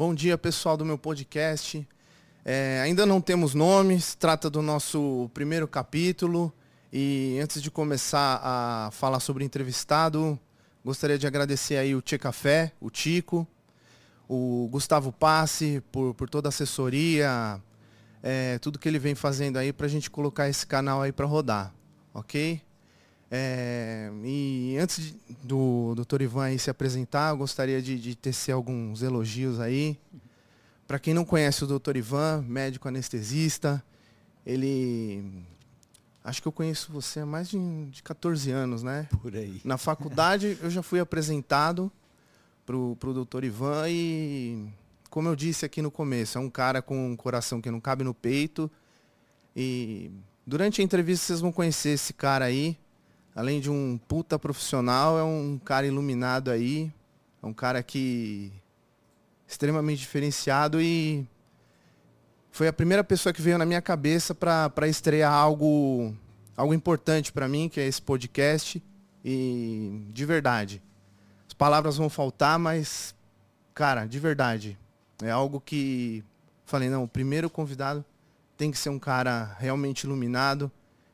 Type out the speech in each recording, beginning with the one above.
Bom dia, pessoal do meu podcast. É, ainda não temos nomes, trata do nosso primeiro capítulo. E antes de começar a falar sobre o entrevistado, gostaria de agradecer aí o Tchê Café, o Tico, o Gustavo Passe por, por toda a assessoria, é, tudo que ele vem fazendo aí para a gente colocar esse canal aí para rodar, ok? É, e antes de, do Dr. Ivan se apresentar, eu gostaria de, de tecer alguns elogios aí. Para quem não conhece o Dr. Ivan, médico anestesista, ele. Acho que eu conheço você há mais de, de 14 anos, né? Por aí. Na faculdade eu já fui apresentado pro, pro Dr. Ivan e, como eu disse aqui no começo, é um cara com um coração que não cabe no peito. E durante a entrevista vocês vão conhecer esse cara aí além de um puta profissional, é um cara iluminado aí. É um cara que. extremamente diferenciado e. Foi a primeira pessoa que veio na minha cabeça para estrear algo, algo importante para mim, que é esse podcast. E de verdade. As palavras vão faltar, mas, cara, de verdade. É algo que. Falei, não, o primeiro convidado tem que ser um cara realmente iluminado,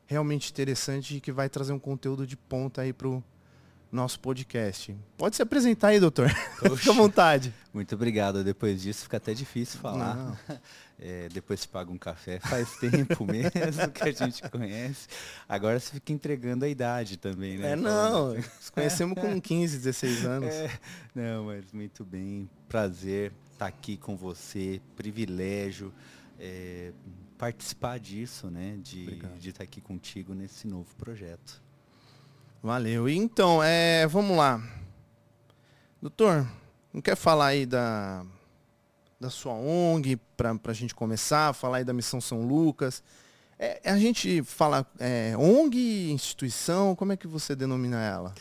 realmente interessante e que vai trazer um conteúdo de ponta aí pro nosso podcast. Pode se apresentar aí, doutor. Fique à vontade. Muito obrigado. Depois disso fica até difícil falar. É, depois se paga um café. Faz tempo mesmo que a gente conhece. Agora você fica entregando a idade também, né? É, não. Nos conhecemos com 15, 16 anos. É, não, mas muito bem. Prazer estar aqui com você. Privilégio. É, participar disso, né? De, de estar aqui contigo nesse novo projeto. Valeu. Então, é, vamos lá. Doutor, não quer falar aí da, da sua ONG para a gente começar, falar aí da Missão São Lucas? É, a gente fala é, ONG, instituição, como é que você denomina ela?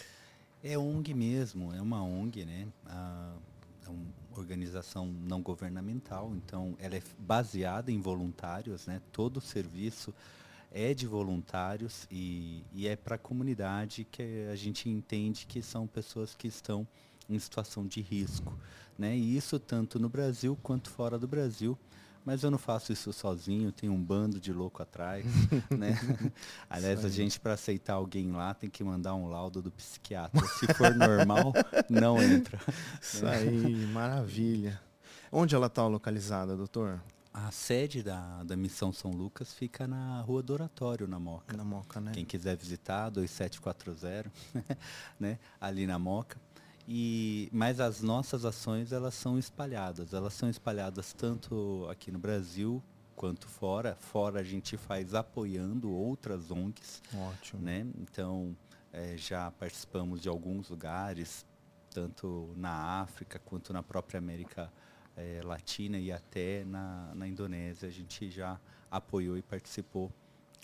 É ONG mesmo, é uma ONG, né? Ah, organização não governamental, então ela é baseada em voluntários, né? Todo o serviço é de voluntários e, e é para a comunidade que a gente entende que são pessoas que estão em situação de risco, né? E isso tanto no Brasil quanto fora do Brasil. Mas eu não faço isso sozinho, tem um bando de louco atrás, né? Aliás, a gente para aceitar alguém lá tem que mandar um laudo do psiquiatra. Se for normal, não entra. Isso aí, maravilha. Onde ela está localizada, doutor? A sede da, da Missão São Lucas fica na Rua do Oratório, na Moca. Na Moca, né? Quem quiser visitar, 2740, né? Ali na Moca. E, mas as nossas ações elas são espalhadas. Elas são espalhadas tanto aqui no Brasil quanto fora. Fora a gente faz apoiando outras ONGs. Ótimo. Né? Então é, já participamos de alguns lugares, tanto na África quanto na própria América é, Latina e até na, na Indonésia. A gente já apoiou e participou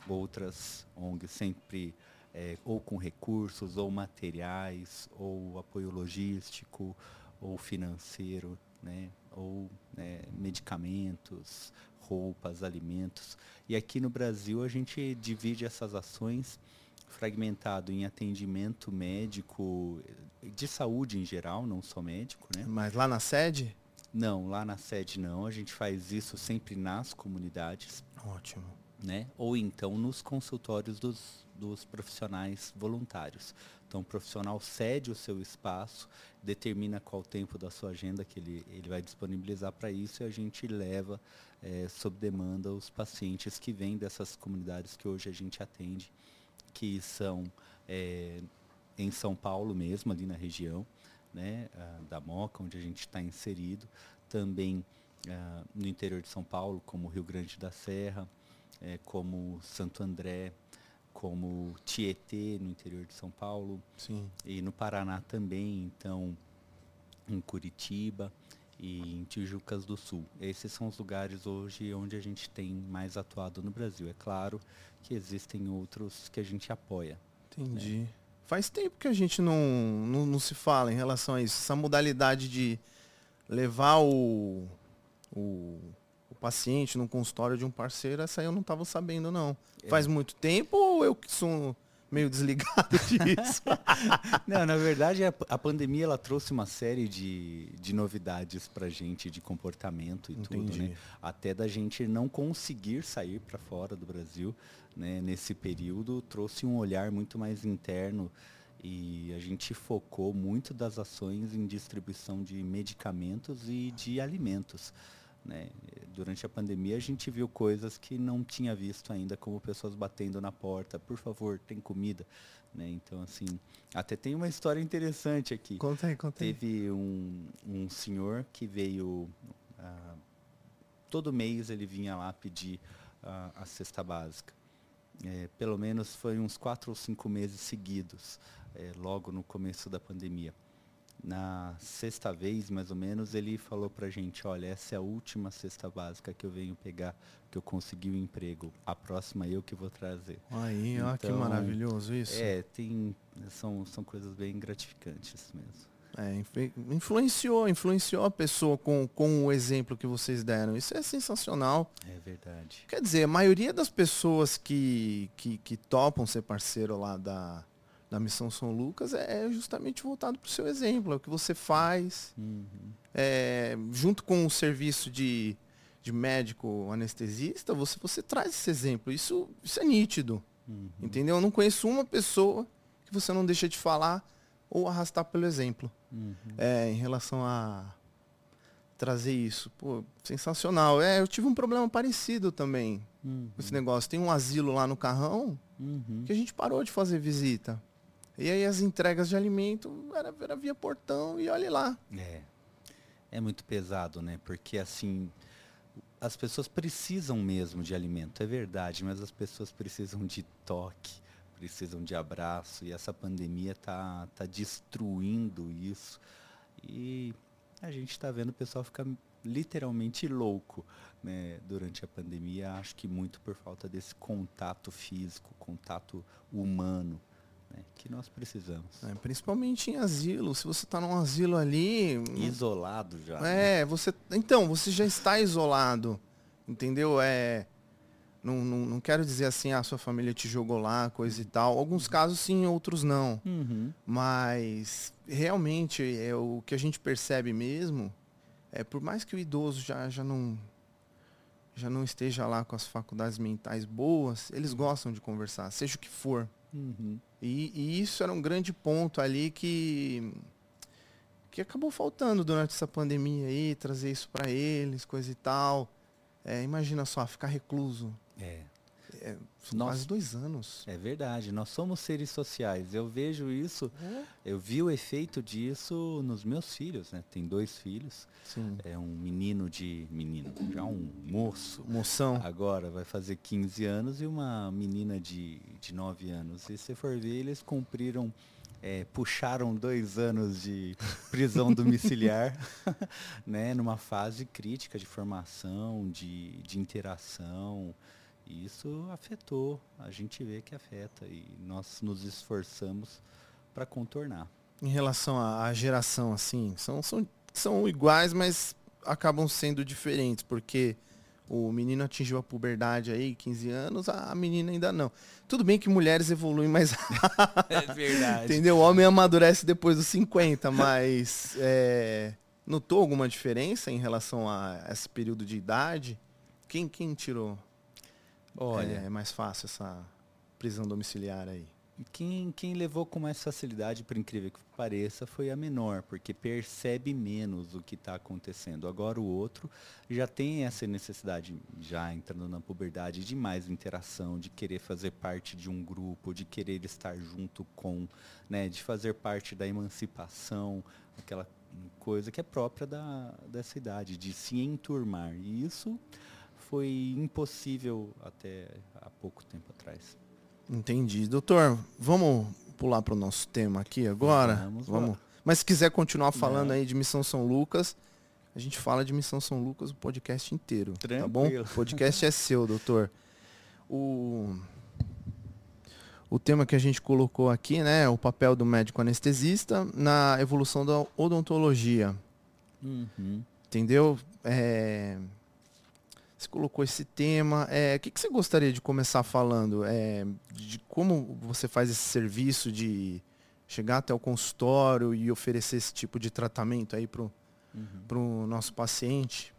outras ONGs, sempre é, ou com recursos, ou materiais, ou apoio logístico, ou financeiro, né? ou né, medicamentos, roupas, alimentos. E aqui no Brasil a gente divide essas ações fragmentado em atendimento médico, de saúde em geral, não só médico, né? Mas lá na sede? Não, lá na sede não. A gente faz isso sempre nas comunidades. Ótimo. Né? Ou então nos consultórios dos dos profissionais voluntários. Então, o profissional cede o seu espaço, determina qual tempo da sua agenda que ele, ele vai disponibilizar para isso e a gente leva, é, sob demanda, os pacientes que vêm dessas comunidades que hoje a gente atende, que são é, em São Paulo mesmo, ali na região né, da Moca, onde a gente está inserido, também ah, no interior de São Paulo, como Rio Grande da Serra, é, como Santo André, como Tietê, no interior de São Paulo. Sim. E no Paraná também, então, em Curitiba e em Tijucas do Sul. Esses são os lugares hoje onde a gente tem mais atuado no Brasil. É claro que existem outros que a gente apoia. Entendi. Né? Faz tempo que a gente não, não, não, se fala em relação a isso. Essa modalidade de levar o, o paciente num consultório de um parceiro, essa aí eu não estava sabendo, não. É. Faz muito tempo ou eu que sou meio desligado disso. Não, na verdade, a, a, pandemia ela trouxe uma série de, de novidades para gente, de comportamento e Entendi. tudo, né? Até da gente não conseguir sair para fora do Brasil, né? Nesse período, trouxe um olhar muito mais interno e a gente focou muito das ações em distribuição de medicamentos e de alimentos. Né? Durante a pandemia a gente viu coisas que não tinha visto ainda, como pessoas batendo na porta, por favor, tem comida. Né? Então, assim, até tem uma história interessante aqui. Conta aí, conta aí. Teve um, um senhor que veio, ah, todo mês ele vinha lá pedir ah, a cesta básica. É, pelo menos foi uns quatro ou cinco meses seguidos, é, logo no começo da pandemia na sexta vez, mais ou menos, ele falou pra gente, olha, essa é a última cesta básica que eu venho pegar, que eu consegui o um emprego. A próxima eu que vou trazer. Aí, então, ó, que então, maravilhoso isso. É, tem, são, são coisas bem gratificantes mesmo. É, influenciou, influenciou a pessoa com, com o exemplo que vocês deram. Isso é sensacional. É verdade. Quer dizer, a maioria das pessoas que, que, que topam ser parceiro lá da, da Missão São Lucas é, é justamente voltado para o seu exemplo, é o que você faz, uhum. é, junto com o serviço de, de médico anestesista, você, você traz esse exemplo. Isso, isso é nítido. Uhum. Entendeu? Eu não conheço uma pessoa que você não deixa de falar ou arrastar pelo exemplo. Uhum. É, em relação a trazer isso. Pô, sensacional. É, eu tive um problema parecido também com esse negócio. Tem um asilo lá no Carrão que a gente parou de fazer visita. E aí as entregas de alimento era, era via portão e olhe lá. É. É muito pesado, né? Porque assim, as pessoas precisam mesmo de alimento, é verdade, mas as pessoas precisam de toque, precisam de abraço e essa pandemia tá, tá destruindo isso. E a gente está vendo o pessoal ficar literalmente louco né, durante a pandemia, acho que muito por falta desse contato físico, contato humano né, que nós precisamos. É, principalmente em asilo. Se você está num asilo ali. Isolado já. É, né? você. Então, você já está isolado. Entendeu? É. Não, não, não quero dizer assim, a ah, sua família te jogou lá, coisa e tal. Alguns casos sim, outros não. Uhum. Mas realmente é o que a gente percebe mesmo é por mais que o idoso já, já não já não esteja lá com as faculdades mentais boas, eles gostam de conversar, seja o que for. Uhum. E, e, isso era um grande ponto ali que, que acabou faltando durante essa pandemia aí, trazer isso para eles, coisa e tal. É, imagina só, ficar recluso. É. É, nós, quase dois anos. É verdade, nós somos seres sociais. Eu vejo isso, é. eu vi o efeito disso nos meus filhos, né? Tem dois filhos. Sim. É um menino de. Menino, já um moço. Moção. Agora vai fazer 15 anos e uma menina de, de 9 anos. E se for ver, eles cumpriram. É, puxaram dois anos de prisão domiciliar, né, numa fase crítica de formação, de, de interação, e isso afetou, a gente vê que afeta e nós nos esforçamos para contornar. Em relação à geração, assim, são, são, são iguais, mas acabam sendo diferentes, porque o menino atingiu a puberdade aí, 15 anos, a menina ainda não. Tudo bem que mulheres evoluem mais É verdade. Entendeu? O homem amadurece depois dos 50, mas é, notou alguma diferença em relação a esse período de idade? Quem, quem tirou? Olha, é, é mais fácil essa prisão domiciliar aí. Quem, quem levou com mais facilidade, por incrível que pareça, foi a menor, porque percebe menos o que está acontecendo. Agora o outro já tem essa necessidade, já entrando na puberdade, de mais interação, de querer fazer parte de um grupo, de querer estar junto com, né, de fazer parte da emancipação, aquela coisa que é própria da, dessa idade, de se enturmar. E isso foi impossível até há pouco tempo atrás. Entendi. Doutor, vamos pular para o nosso tema aqui agora? Vamos. vamos. Mas se quiser continuar falando Não. aí de Missão São Lucas, a gente fala de Missão São Lucas o podcast inteiro. Tranquilo. Tá bom? O podcast é seu, doutor. O, o tema que a gente colocou aqui, né? O papel do médico anestesista na evolução da odontologia. Uhum. Entendeu? É, você colocou esse tema. É, o que, que você gostaria de começar falando? É, de como você faz esse serviço de chegar até o consultório e oferecer esse tipo de tratamento aí para o uhum. nosso paciente?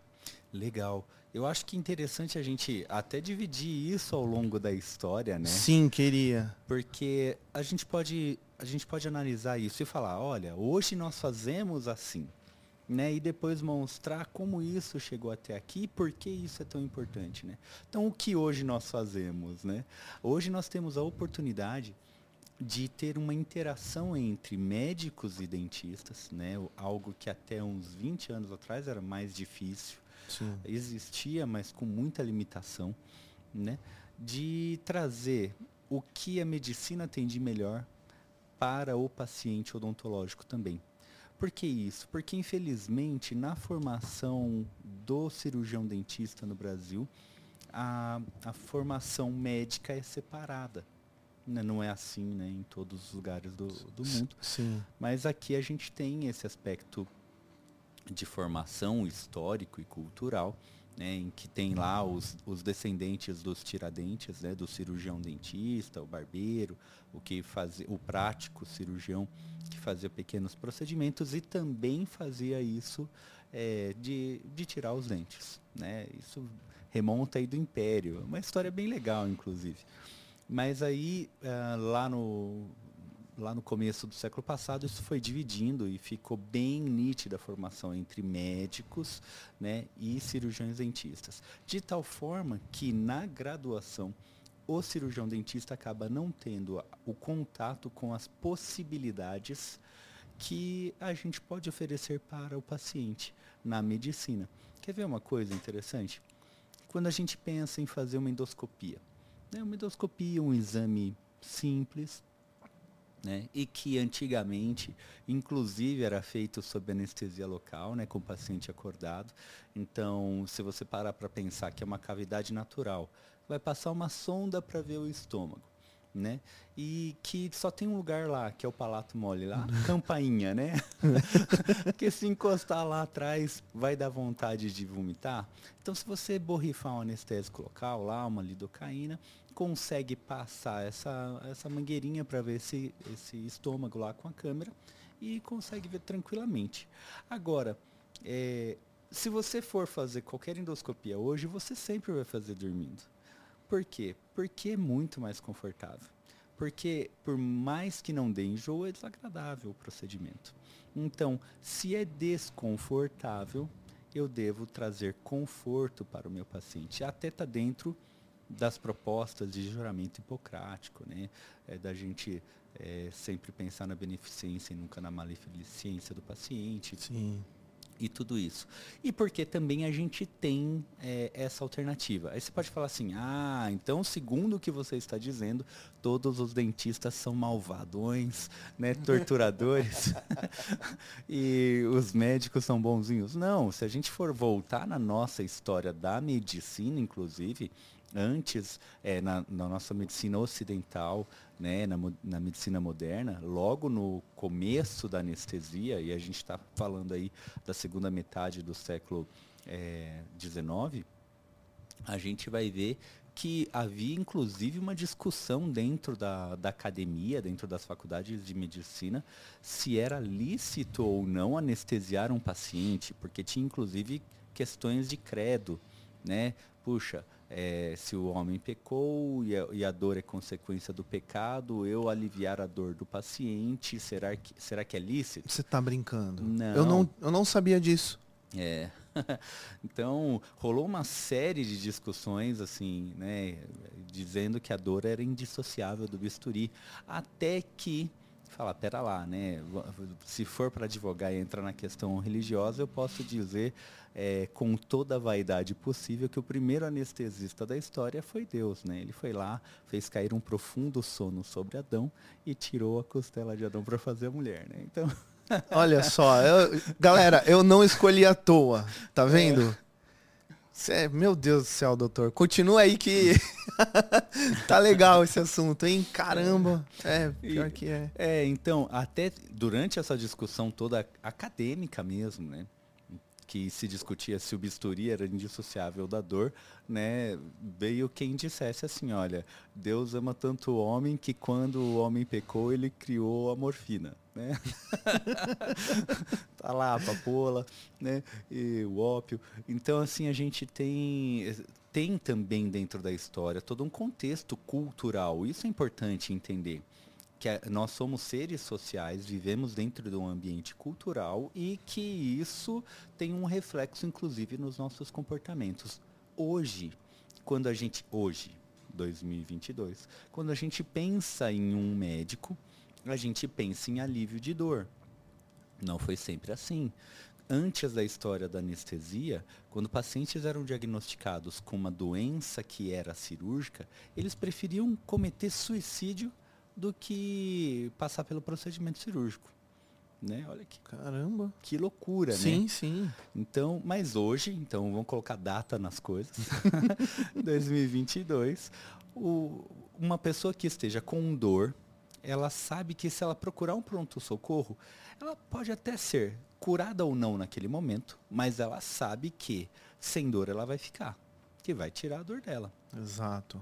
Legal. Eu acho que é interessante a gente até dividir isso ao longo da história, né? Sim, queria. Porque a gente pode, a gente pode analisar isso e falar, olha, hoje nós fazemos assim, né? E depois mostrar como isso chegou até aqui e por que isso é tão importante, né? Então, o que hoje nós fazemos, né? Hoje nós temos a oportunidade de ter uma interação entre médicos e dentistas, né? Algo que até uns 20 anos atrás era mais difícil Sim. existia, mas com muita limitação, né? de trazer o que a medicina tem de melhor para o paciente odontológico também. Por que isso? Porque, infelizmente, na formação do cirurgião dentista no Brasil, a, a formação médica é separada. Né? Não é assim né, em todos os lugares do, do mundo. Sim. Mas aqui a gente tem esse aspecto de formação histórico e cultural, né, em que tem lá os, os descendentes dos tiradentes, né, do cirurgião dentista, o barbeiro, o que fazia, o prático cirurgião que fazia pequenos procedimentos e também fazia isso é, de, de tirar os dentes. Né? Isso remonta aí do Império, uma história bem legal, inclusive. Mas aí, uh, lá no, lá no começo do século passado, isso foi dividindo e ficou bem nítida a formação entre médicos né, e cirurgiões dentistas. De tal forma que na graduação, o cirurgião dentista acaba não tendo o contato com as possibilidades que a gente pode oferecer para o paciente na medicina. Quer ver uma coisa interessante? Quando a gente pensa em fazer uma endoscopia, né, uma endoscopia, um exame simples, né? E que antigamente, inclusive, era feito sob anestesia local, né? Com o paciente acordado. Então, se você parar para pensar que é uma cavidade natural, vai passar uma sonda para ver o estômago. Né? E que só tem um lugar lá, que é o palato mole lá, campainha, né? que se encostar lá atrás vai dar vontade de vomitar. Então se você borrifar um anestésico local lá, uma lidocaína, consegue passar essa, essa mangueirinha para ver esse, esse estômago lá com a câmera e consegue ver tranquilamente. Agora, é, se você for fazer qualquer endoscopia hoje, você sempre vai fazer dormindo. Por quê? Porque é muito mais confortável. Porque por mais que não dê enjoo, é desagradável o procedimento. Então, se é desconfortável, eu devo trazer conforto para o meu paciente. Até está dentro das propostas de juramento hipocrático, né? É, da gente é, sempre pensar na beneficência e nunca na maleficência do paciente. Sim. E tudo isso. E porque também a gente tem é, essa alternativa. Aí você pode falar assim, ah, então segundo o que você está dizendo, todos os dentistas são malvadões, né, torturadores, e os médicos são bonzinhos. Não, se a gente for voltar na nossa história da medicina, inclusive, antes é, na, na, nossa medicina ocidental, né, na, na, medicina moderna, logo no começo da anestesia, e a gente está falando aí da segunda metade do século XIX, é, a gente vai ver que havia inclusive uma discussão dentro da, da academia, dentro das faculdades de medicina, se era lícito ou não anestesiar um paciente, porque tinha inclusive questões de credo, né? Puxa, é, se o homem pecou e a, e a, dor é consequência do pecado, eu aliviar a dor do paciente, será que, será que é lícito? Você está brincando. Não. Eu, não. eu não sabia disso. É. então, rolou uma série de discussões, assim, né, dizendo que a dor era indissociável do bisturi, até que falar, pera lá, né? Se for para advogar e entrar na questão religiosa, eu posso dizer é, com toda a vaidade possível que o primeiro anestesista da história foi Deus, né? Ele foi lá, fez cair um profundo sono sobre Adão e tirou a costela de Adão para fazer a mulher, né? Então Olha só, eu, galera, eu não escolhi à toa, tá vendo? É. Cê, meu Deus do céu, doutor. Continua aí que tá legal esse assunto, hein? Caramba. É, pior e, que é. É, então, até durante essa discussão toda acadêmica mesmo, né? Que se discutia se o bisturi era indissociável da dor, né, veio quem dissesse assim, olha, Deus ama tanto o homem que quando o homem pecou, ele criou a morfina, né? tá lá a papoula, né, e o ópio. Então, assim, a gente tem tem também dentro da história todo um contexto cultural. Isso é importante entender que nós somos seres sociais, vivemos dentro de um ambiente cultural e que isso tem um reflexo, inclusive, nos nossos comportamentos. Hoje, quando a gente. Hoje, 2022, quando a gente pensa em um médico, a gente pensa em alívio de dor. Não foi sempre assim. Antes da história da anestesia, quando pacientes eram diagnosticados com uma doença que era cirúrgica, eles preferiam cometer suicídio do que passar pelo procedimento cirúrgico. Né? Olha que caramba, que loucura, sim, né? Sim, sim. Então, mas hoje, então vamos colocar data nas coisas. 2022, o, uma pessoa que esteja com dor, ela sabe que se ela procurar um pronto socorro, ela pode até ser curada ou não naquele momento, mas ela sabe que sem dor ela vai ficar, que vai tirar a dor dela. Exato.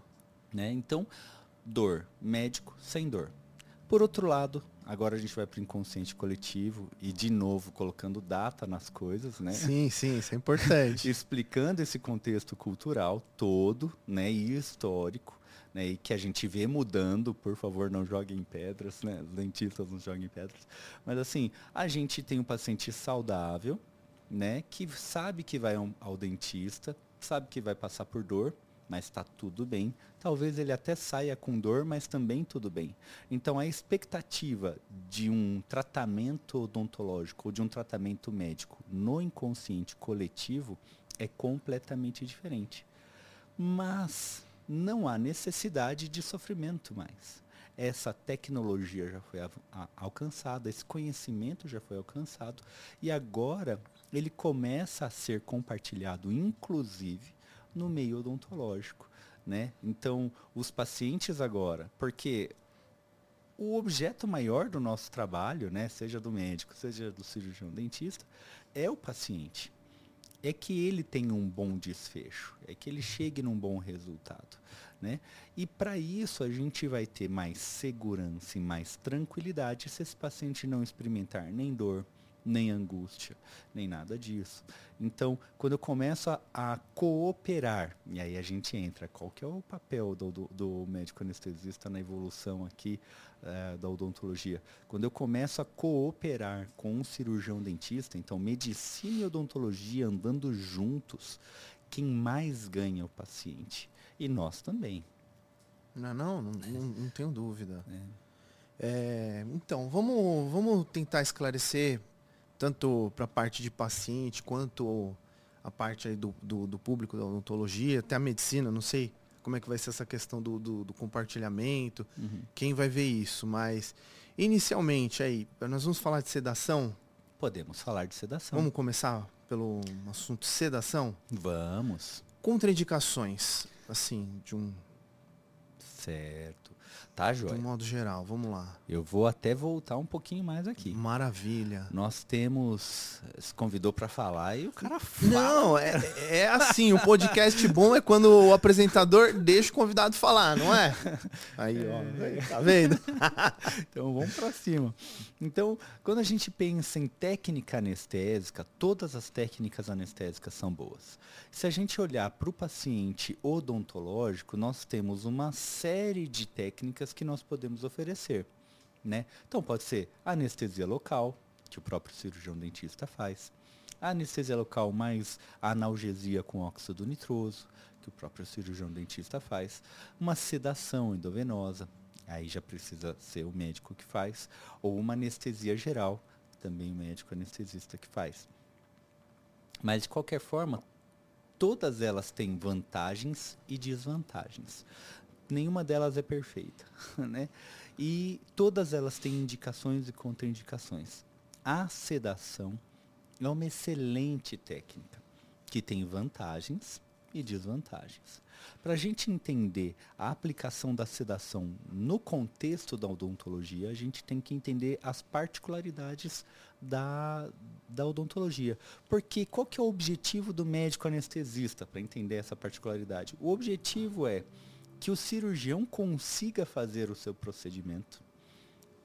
Né? Então, dor, médico sem dor. Por outro lado, agora a gente vai para o inconsciente coletivo e de novo colocando data nas coisas, né? Sim, sim, isso é importante. Explicando esse contexto cultural todo, né, e histórico, né, e que a gente vê mudando, por favor, não joguem pedras, né? Os dentistas não joguem pedras. Mas assim, a gente tem um paciente saudável, né, que sabe que vai ao, ao dentista, sabe que vai passar por dor, mas está tudo bem. Talvez ele até saia com dor, mas também tudo bem. Então a expectativa de um tratamento odontológico ou de um tratamento médico no inconsciente coletivo é completamente diferente. Mas não há necessidade de sofrimento mais. Essa tecnologia já foi alcançada, esse conhecimento já foi alcançado e agora ele começa a ser compartilhado, inclusive no meio odontológico. Né? Então, os pacientes agora, porque o objeto maior do nosso trabalho, né, seja do médico, seja do cirurgião dentista, é o paciente. É que ele tenha um bom desfecho, é que ele chegue num bom resultado. Né? E para isso a gente vai ter mais segurança e mais tranquilidade se esse paciente não experimentar nem dor, nem angústia, nem nada disso. Então, quando eu começo a, a, cooperar, e aí a gente entra, qual que é o papel do, do, do médico anestesista na evolução aqui uh, da odontologia? Quando eu começo a cooperar com um cirurgião dentista, então medicina e odontologia andando juntos, quem mais ganha é o paciente. E nós também. Não, não, não, não, não tenho dúvida. É. É, então, vamos, vamos tentar esclarecer tanto para a parte de paciente quanto a parte do, do, do, público da odontologia, até a medicina, não sei como é que vai ser essa questão do, do, do compartilhamento, uhum. quem vai ver isso, mas inicialmente aí, nós vamos falar de sedação? Podemos falar de sedação. Vamos começar pelo assunto sedação? Vamos. Contraindicações, assim, de um... Certo. Tá, Joia? De um modo geral, vamos lá. Eu vou até voltar um pouquinho mais aqui. Maravilha. Nós temos. Se convidou para falar e o cara fala. Não, é, é assim: o podcast bom é quando o apresentador deixa o convidado falar, não é? Aí, ó, é. tá vendo? então vamos para cima. Então, quando a gente pensa em técnica anestésica, todas as técnicas anestésicas são boas. Se a gente olhar para o paciente odontológico, nós temos uma série de técnicas que nós podemos oferecer. Né? Então pode ser anestesia local, que o próprio cirurgião dentista faz. Anestesia local mais analgesia com óxido nitroso, que o próprio cirurgião dentista faz. Uma sedação endovenosa, aí já precisa ser o médico que faz. Ou uma anestesia geral, também o médico anestesista que faz. Mas de qualquer forma, todas elas têm vantagens e desvantagens. Nenhuma delas é perfeita, né? E todas elas têm indicações e contraindicações. A sedação é uma excelente técnica que tem vantagens e desvantagens. Para a gente entender a aplicação da sedação no contexto da odontologia, a gente tem que entender as particularidades da, da odontologia. Porque qual que é o objetivo do médico anestesista, para entender essa particularidade? O objetivo é que o cirurgião consiga fazer o seu procedimento,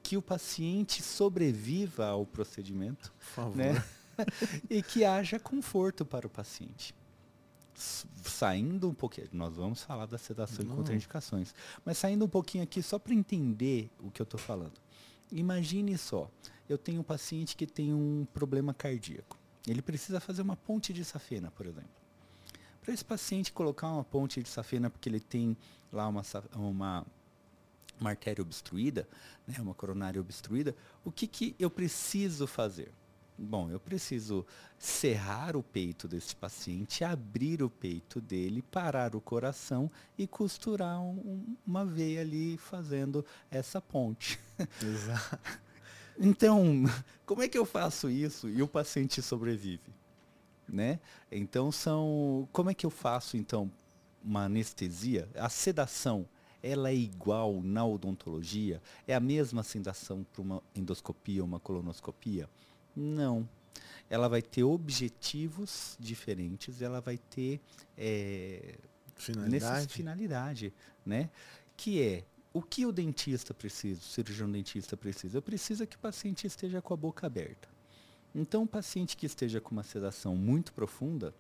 que o paciente sobreviva ao procedimento, né? e que haja conforto para o paciente. Saindo um pouquinho, nós vamos falar da sedação e Não. contraindicações, mas saindo um pouquinho aqui só para entender o que eu estou falando. Imagine só, eu tenho um paciente que tem um problema cardíaco. Ele precisa fazer uma ponte de safena, por exemplo. Para esse paciente colocar uma ponte de safena porque ele tem lá uma, uma, uma artéria obstruída, né, uma coronária obstruída, o que, que eu preciso fazer? Bom, eu preciso serrar o peito deste paciente, abrir o peito dele, parar o coração e costurar um- uma veia ali fazendo essa ponte. Exato. Então, como é que eu faço isso e o paciente sobrevive? Né? Então são, como é que eu faço então uma anestesia? A sedação, ela é igual na odontologia? É a mesma sedação para uma endoscopia ou uma colonoscopia? Não. Ela vai ter objetivos diferentes, ela vai ter eh, Finalidade. finalidade, né? Que é o que o dentista precisa, o cirurgião dentista precisa? Eu preciso que o paciente esteja com a boca aberta. Então, o paciente que esteja com uma sedação muito profunda,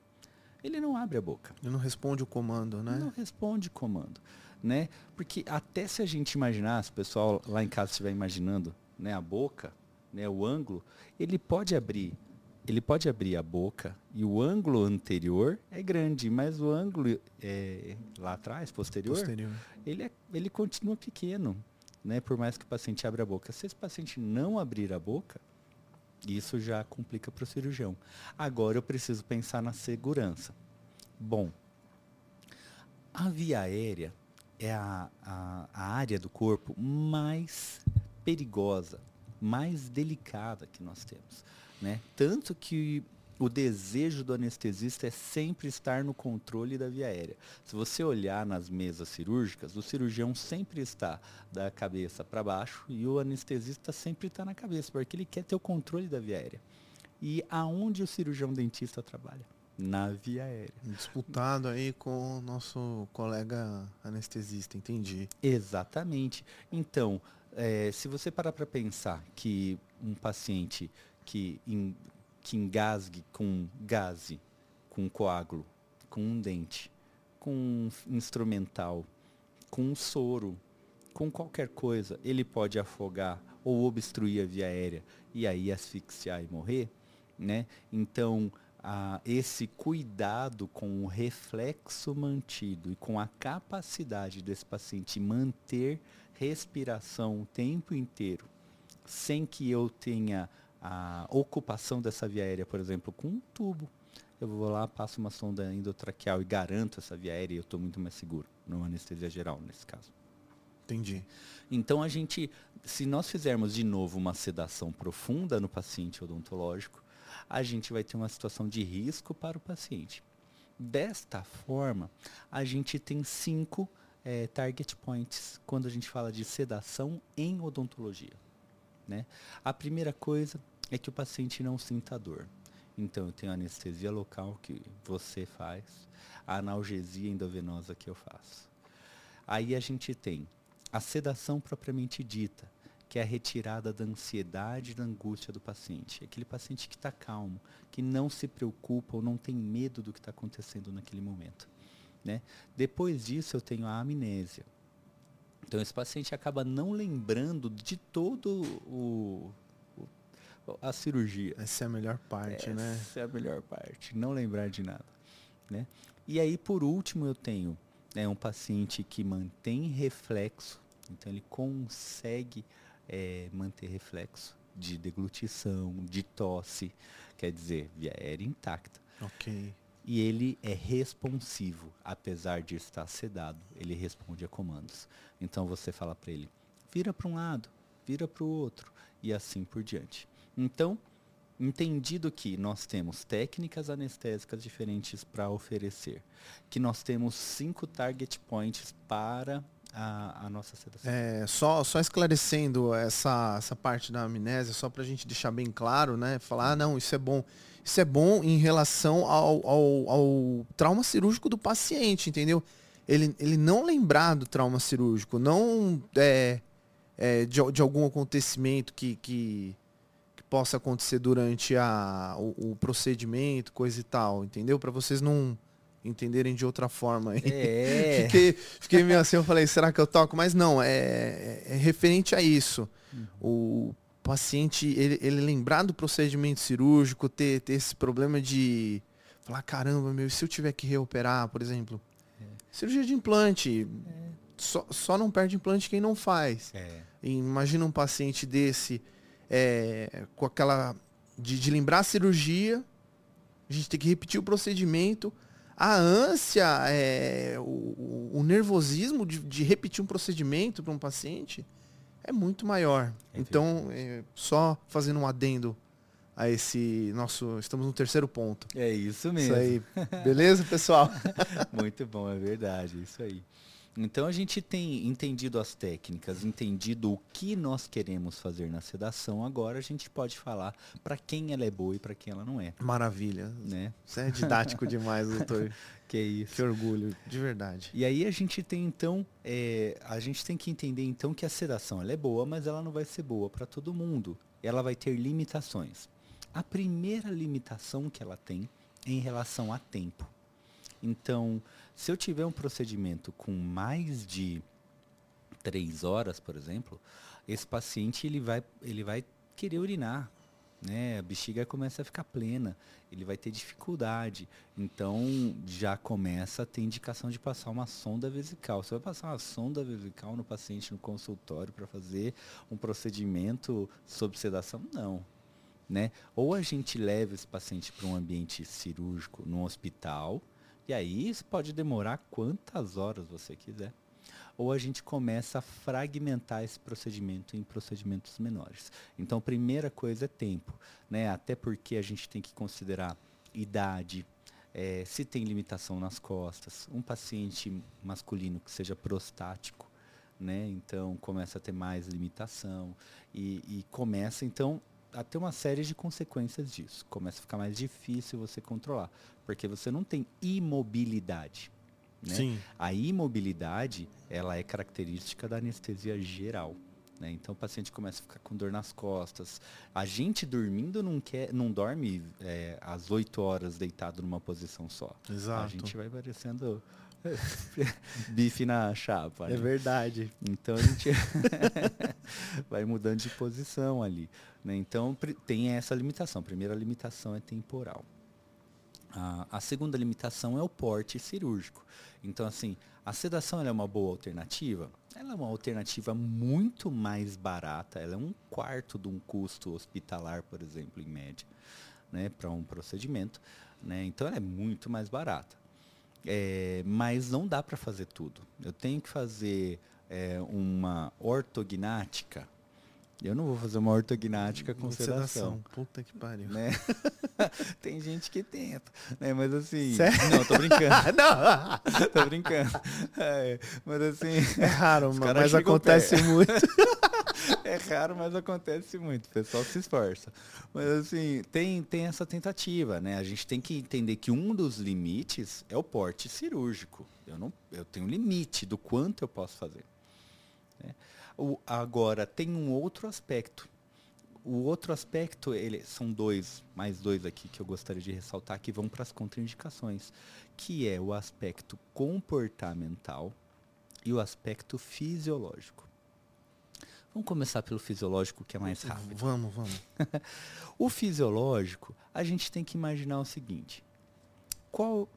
ele não abre a boca. Ele não responde o comando, né? Não responde comando, né? Porque até se a gente imaginar, se o pessoal lá em casa estiver imaginando, né, a boca, né, o ângulo, ele pode abrir, ele pode abrir a boca e o ângulo anterior é grande, mas o ângulo é, lá atrás, posterior, Posterior. ele, é, ele continua pequeno, né? Por mais que o paciente abra a boca. Se esse paciente não abrir a boca, isso já complica para o cirurgião. Agora eu preciso pensar na segurança. Bom, a via aérea é a, a, a área do corpo mais perigosa, mais delicada que nós temos. Né? Tanto que o desejo do anestesista é sempre estar no controle da via aérea. Se você olhar nas mesas cirúrgicas, o cirurgião sempre está da cabeça para baixo e o anestesista sempre está na cabeça, porque ele quer ter o controle da via aérea. E aonde o cirurgião dentista trabalha? Na via aérea. Disputado aí com o nosso colega anestesista, entendi. Exatamente. Então, eh, se você parar para pensar que um paciente que, en- que engasgue com gaze, com coágulo, com um dente, com um instrumental, com um soro, com qualquer coisa, ele pode afogar ou obstruir a via aérea e aí asfixiar e morrer, né? Então, a- esse cuidado com o reflexo mantido e com a capacidade desse paciente manter respiração o tempo inteiro, sem que eu tenha a ocupação dessa via aérea, por exemplo, com um tubo. Eu vou lá, passo uma sonda endotraqueal e garanto essa via aérea e eu estou muito mais seguro, numa anestesia geral, nesse caso. Entendi. Então a gente, se nós fizermos de novo uma sedação profunda no paciente odontológico, a gente vai ter uma situação de risco para o paciente. Desta forma, a gente tem cinco eh, target points quando a gente fala de sedação em odontologia. Né? A primeira coisa é que o paciente não sinta dor. Então eu tenho a anestesia local que você faz, a analgesia endovenosa que eu faço. Aí a gente tem a sedação propriamente dita, que é a retirada da ansiedade e da angústia do paciente. Aquele paciente que está calmo, que não se preocupa ou não tem medo do que está acontecendo naquele momento. Né? Depois disso, eu tenho a amnésia. Então, esse paciente acaba não lembrando de todo o, o- a cirurgia. Essa é a melhor parte, né? Essa é a melhor parte, não lembrar de nada. Né? E aí, por último, eu tenho né, um paciente que mantém reflexo, então ele consegue eh, manter reflexo de deglutição, de tosse, quer dizer, via aérea intacta. Ok. E ele é responsivo, apesar de estar sedado, ele responde a comandos. Então você fala para ele, vira para um lado, vira para o outro, e assim por diante. Então, entendido que nós temos técnicas anestésicas diferentes para oferecer, que nós temos cinco target points para a, a nossa sedação. É, só, só esclarecendo essa, essa parte da amnésia, só para a gente deixar bem claro, né? Falar, ah, não, isso é bom. Isso é bom em relação ao, ao, ao trauma cirúrgico do paciente, entendeu? Ele, ele não lembrar do trauma cirúrgico, não é, é, de, de algum acontecimento que, que, que, possa acontecer durante a, o, o procedimento, coisa e tal, entendeu? Para vocês não entenderem de outra forma. É. fiquei, fiquei meio assim, eu falei, será que eu toco? Mas não, é, é, é referente a isso. Uhum. O paciente, ele, ele lembrar do procedimento cirúrgico, ter, ter esse problema de falar, caramba, meu, se eu tiver que reoperar, por exemplo? É. Cirurgia de implante. É. Só, só não perde implante quem não faz. É. Imagina um paciente desse é, com aquela. De, de lembrar a cirurgia, a gente tem que repetir o procedimento a ânsia, é, o, o, nervosismo de, de, repetir um procedimento para um paciente é muito maior. É então, é, só fazendo um adendo a esse nosso. Estamos no terceiro ponto. É isso mesmo. Isso aí. Beleza, pessoal? muito bom, é verdade. Isso aí. Então a gente tem entendido as técnicas, entendido o que nós queremos fazer na sedação. Agora a gente pode falar para quem ela é boa e para quem ela não é. Maravilha, né? Você é didático demais, doutor. que isso. Que orgulho, de verdade. E aí a gente tem então, é, a gente tem que entender então que a sedação ela é boa, mas ela não vai ser boa para todo mundo. Ela vai ter limitações. A primeira limitação que ela tem é em relação a tempo. Então, se eu tiver um procedimento com mais de três horas, por exemplo, esse paciente ele vai, ele vai querer urinar. Né? A bexiga começa a ficar plena, ele vai ter dificuldade. Então já começa a ter indicação de passar uma sonda vesical. Você vai passar uma sonda vesical no paciente no consultório para fazer um procedimento sob sedação? Não. Né? Ou a gente leva esse paciente para um ambiente cirúrgico, num hospital, e aí isso pode demorar quantas horas você quiser. Ou a gente começa a fragmentar esse procedimento em procedimentos menores. Então, a primeira coisa é tempo, né? Até porque a gente tem que considerar idade, é, se tem limitação nas costas, um paciente masculino que seja prostático, né? Então começa a ter mais limitação e, e começa então a ter uma série de consequências disso. Começa a ficar mais difícil você controlar, porque você não tem imobilidade. Né? Sim. A imobilidade ela é característica da anestesia geral. Né? Então o paciente começa a ficar com dor nas costas. A gente dormindo não, quer, não dorme é, às 8 horas deitado numa posição só. Exato. A gente vai parecendo bife na chapa. É né? verdade. Então a gente vai mudando de posição ali. Né? Então tem essa limitação. A primeira limitação é temporal. A, a segunda limitação é o porte cirúrgico. Então, assim, a sedação é uma boa alternativa? Ela é uma alternativa muito mais barata. Ela é um quarto de um custo hospitalar, por exemplo, em média, né, para um procedimento. Né? Então, ela é muito mais barata. É, mas não dá para fazer tudo. Eu tenho que fazer é, uma ortognática. Eu não vou fazer uma ortognática com sedação. sedação. Puta que pariu. Né? Tem gente que tenta, né? Mas assim. Sério? Não, tô brincando. não! tô brincando. É, mas assim. É raro, mas acontece muito. é raro, mas acontece muito. O pessoal se esforça. Mas assim, tem, tem essa tentativa, né? A gente tem que entender que um dos limites é o porte cirúrgico. Eu, não, eu tenho limite do quanto eu posso fazer. Né? O, agora, tem um outro aspecto o outro aspecto, ele, são dois, mais dois aqui que eu gostaria de ressaltar, que vão para as contraindicações, que é o aspecto comportamental e o aspecto fisiológico. Vamos começar pelo fisiológico, que é mais rápido. Vamos, vamos. o fisiológico, a gente tem que imaginar o seguinte. Qual.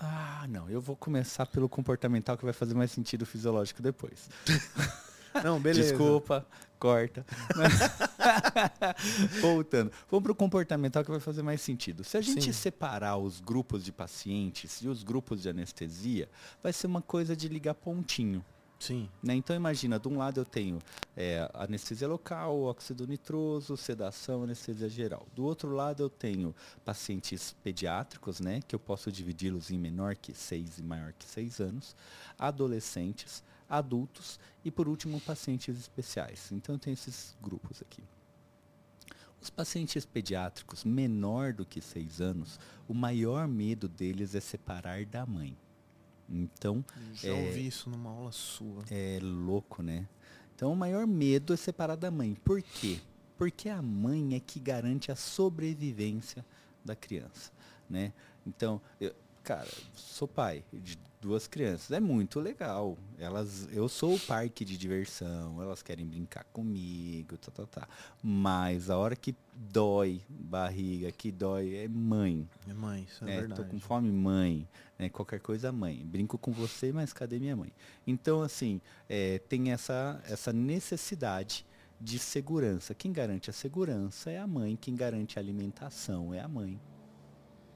Ah, não, eu vou começar pelo comportamental, que vai fazer mais sentido o fisiológico depois. Não, beleza. Desculpa, corta. Voltando. Vamos para o comportamental que vai fazer mais sentido. Se a gente Sim. separar os grupos de pacientes e os grupos de anestesia, vai ser uma coisa de ligar pontinho. Sim. Né? Então imagina, de um lado eu tenho é, anestesia local, óxido nitroso, sedação, anestesia geral. Do outro lado eu tenho pacientes pediátricos, né, que eu posso dividi-los em menor que 6 e maior que 6 anos, adolescentes, adultos e por último pacientes especiais. Então eu tenho esses grupos aqui. Os pacientes pediátricos menor do que 6 anos, o maior medo deles é separar da mãe. Então. Já é, ouvi isso numa aula sua. É louco, né? Então o maior medo é separar da mãe. Por quê? Porque a mãe é que garante a sobrevivência da criança, né? Então, eu, cara, sou pai de duas crianças. É muito legal. Elas, eu sou o parque de diversão, elas querem brincar comigo, tá, tá, tá. Mas a hora que dói barriga, que dói é mãe. É mãe, isso é, é verdade. Tô com fome, mãe. Né, qualquer coisa, mãe. Brinco com você, mas cadê minha mãe? Então, assim, é, tem essa, essa necessidade de segurança. Quem garante a segurança é a mãe, quem garante a alimentação é a mãe.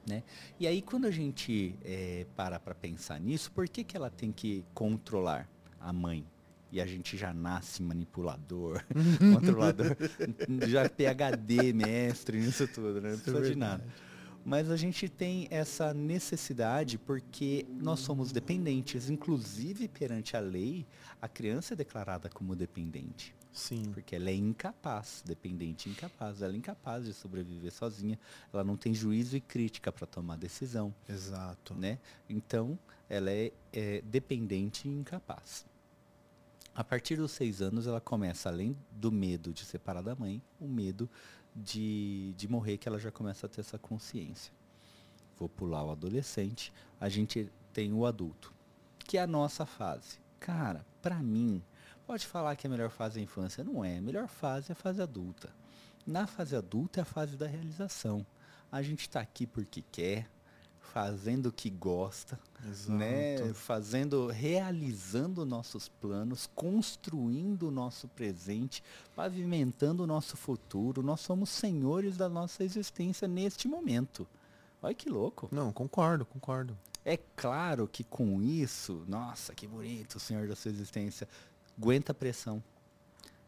Né? E aí quando a gente é, para para pensar nisso, por que, que ela tem que controlar a mãe? E a gente já nasce manipulador, controlador, já PHD, mestre nisso tudo, né? Não precisa de nada. Mas a gente tem essa necessidade porque nós somos dependentes. Inclusive, perante a lei, a criança é declarada como dependente. Sim. Porque ela é incapaz, dependente incapaz. Ela é incapaz de sobreviver sozinha. Ela não tem juízo e crítica para tomar decisão. Exato. Né? Então, ela é, é dependente e incapaz. A partir dos seis anos, ela começa, além do medo de separar da mãe, o medo de, de morrer, que ela já começa a ter essa consciência. Vou pular o adolescente, a gente tem o adulto, que é a nossa fase. Cara, para mim, pode falar que a melhor fase é a infância. Não é. A melhor fase é a fase adulta. Na fase adulta é a fase da realização. A gente está aqui porque quer, fazendo o que gosta, Exato. né? Fazendo, realizando nossos planos, construindo o nosso presente, pavimentando o nosso futuro. Nós somos senhores da nossa existência neste momento. Olha que louco. Não, concordo, concordo. É claro que com isso, nossa, que bonito, o senhor da sua existência aguenta a pressão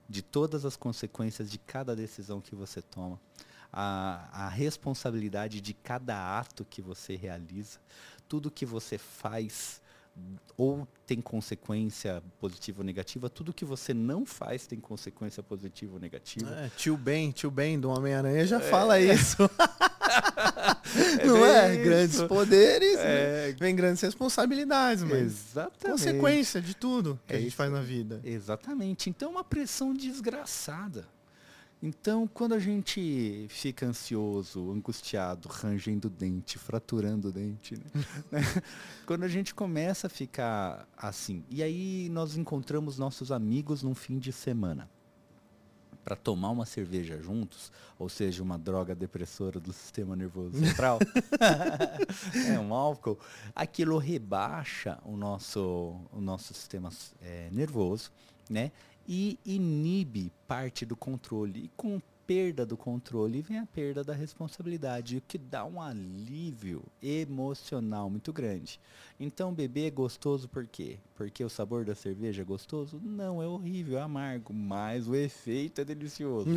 de todas as consequências de cada decisão que você toma, a, a responsabilidade de cada ato que você realiza, tudo que você faz ou tem consequência positiva ou negativa, tudo que você não faz tem consequência positiva ou negativa. É, tio Ben, tio Ben do Homem-Aranha já é. fala isso. é não é? Isso. Grandes poderes, é. Né? vem grandes responsabilidades, mas Exatamente. consequência de tudo que a é gente faz na vida. Exatamente. Então, uma pressão desgraçada. Então, quando a gente fica ansioso, angustiado, rangendo o dente, fraturando o dente, né? quando a gente começa a ficar assim, e aí nós encontramos nossos amigos num fim de semana para tomar uma cerveja juntos, ou seja, uma droga depressora do sistema nervoso central, é um álcool, aquilo rebaixa o nosso, o nosso sistema é, nervoso, né? e inibe parte do controle. E com perda do controle vem a perda da responsabilidade, o que dá um alívio emocional muito grande. Então beber é gostoso por quê? Porque o sabor da cerveja é gostoso? Não, é horrível, é amargo, mas o efeito é delicioso.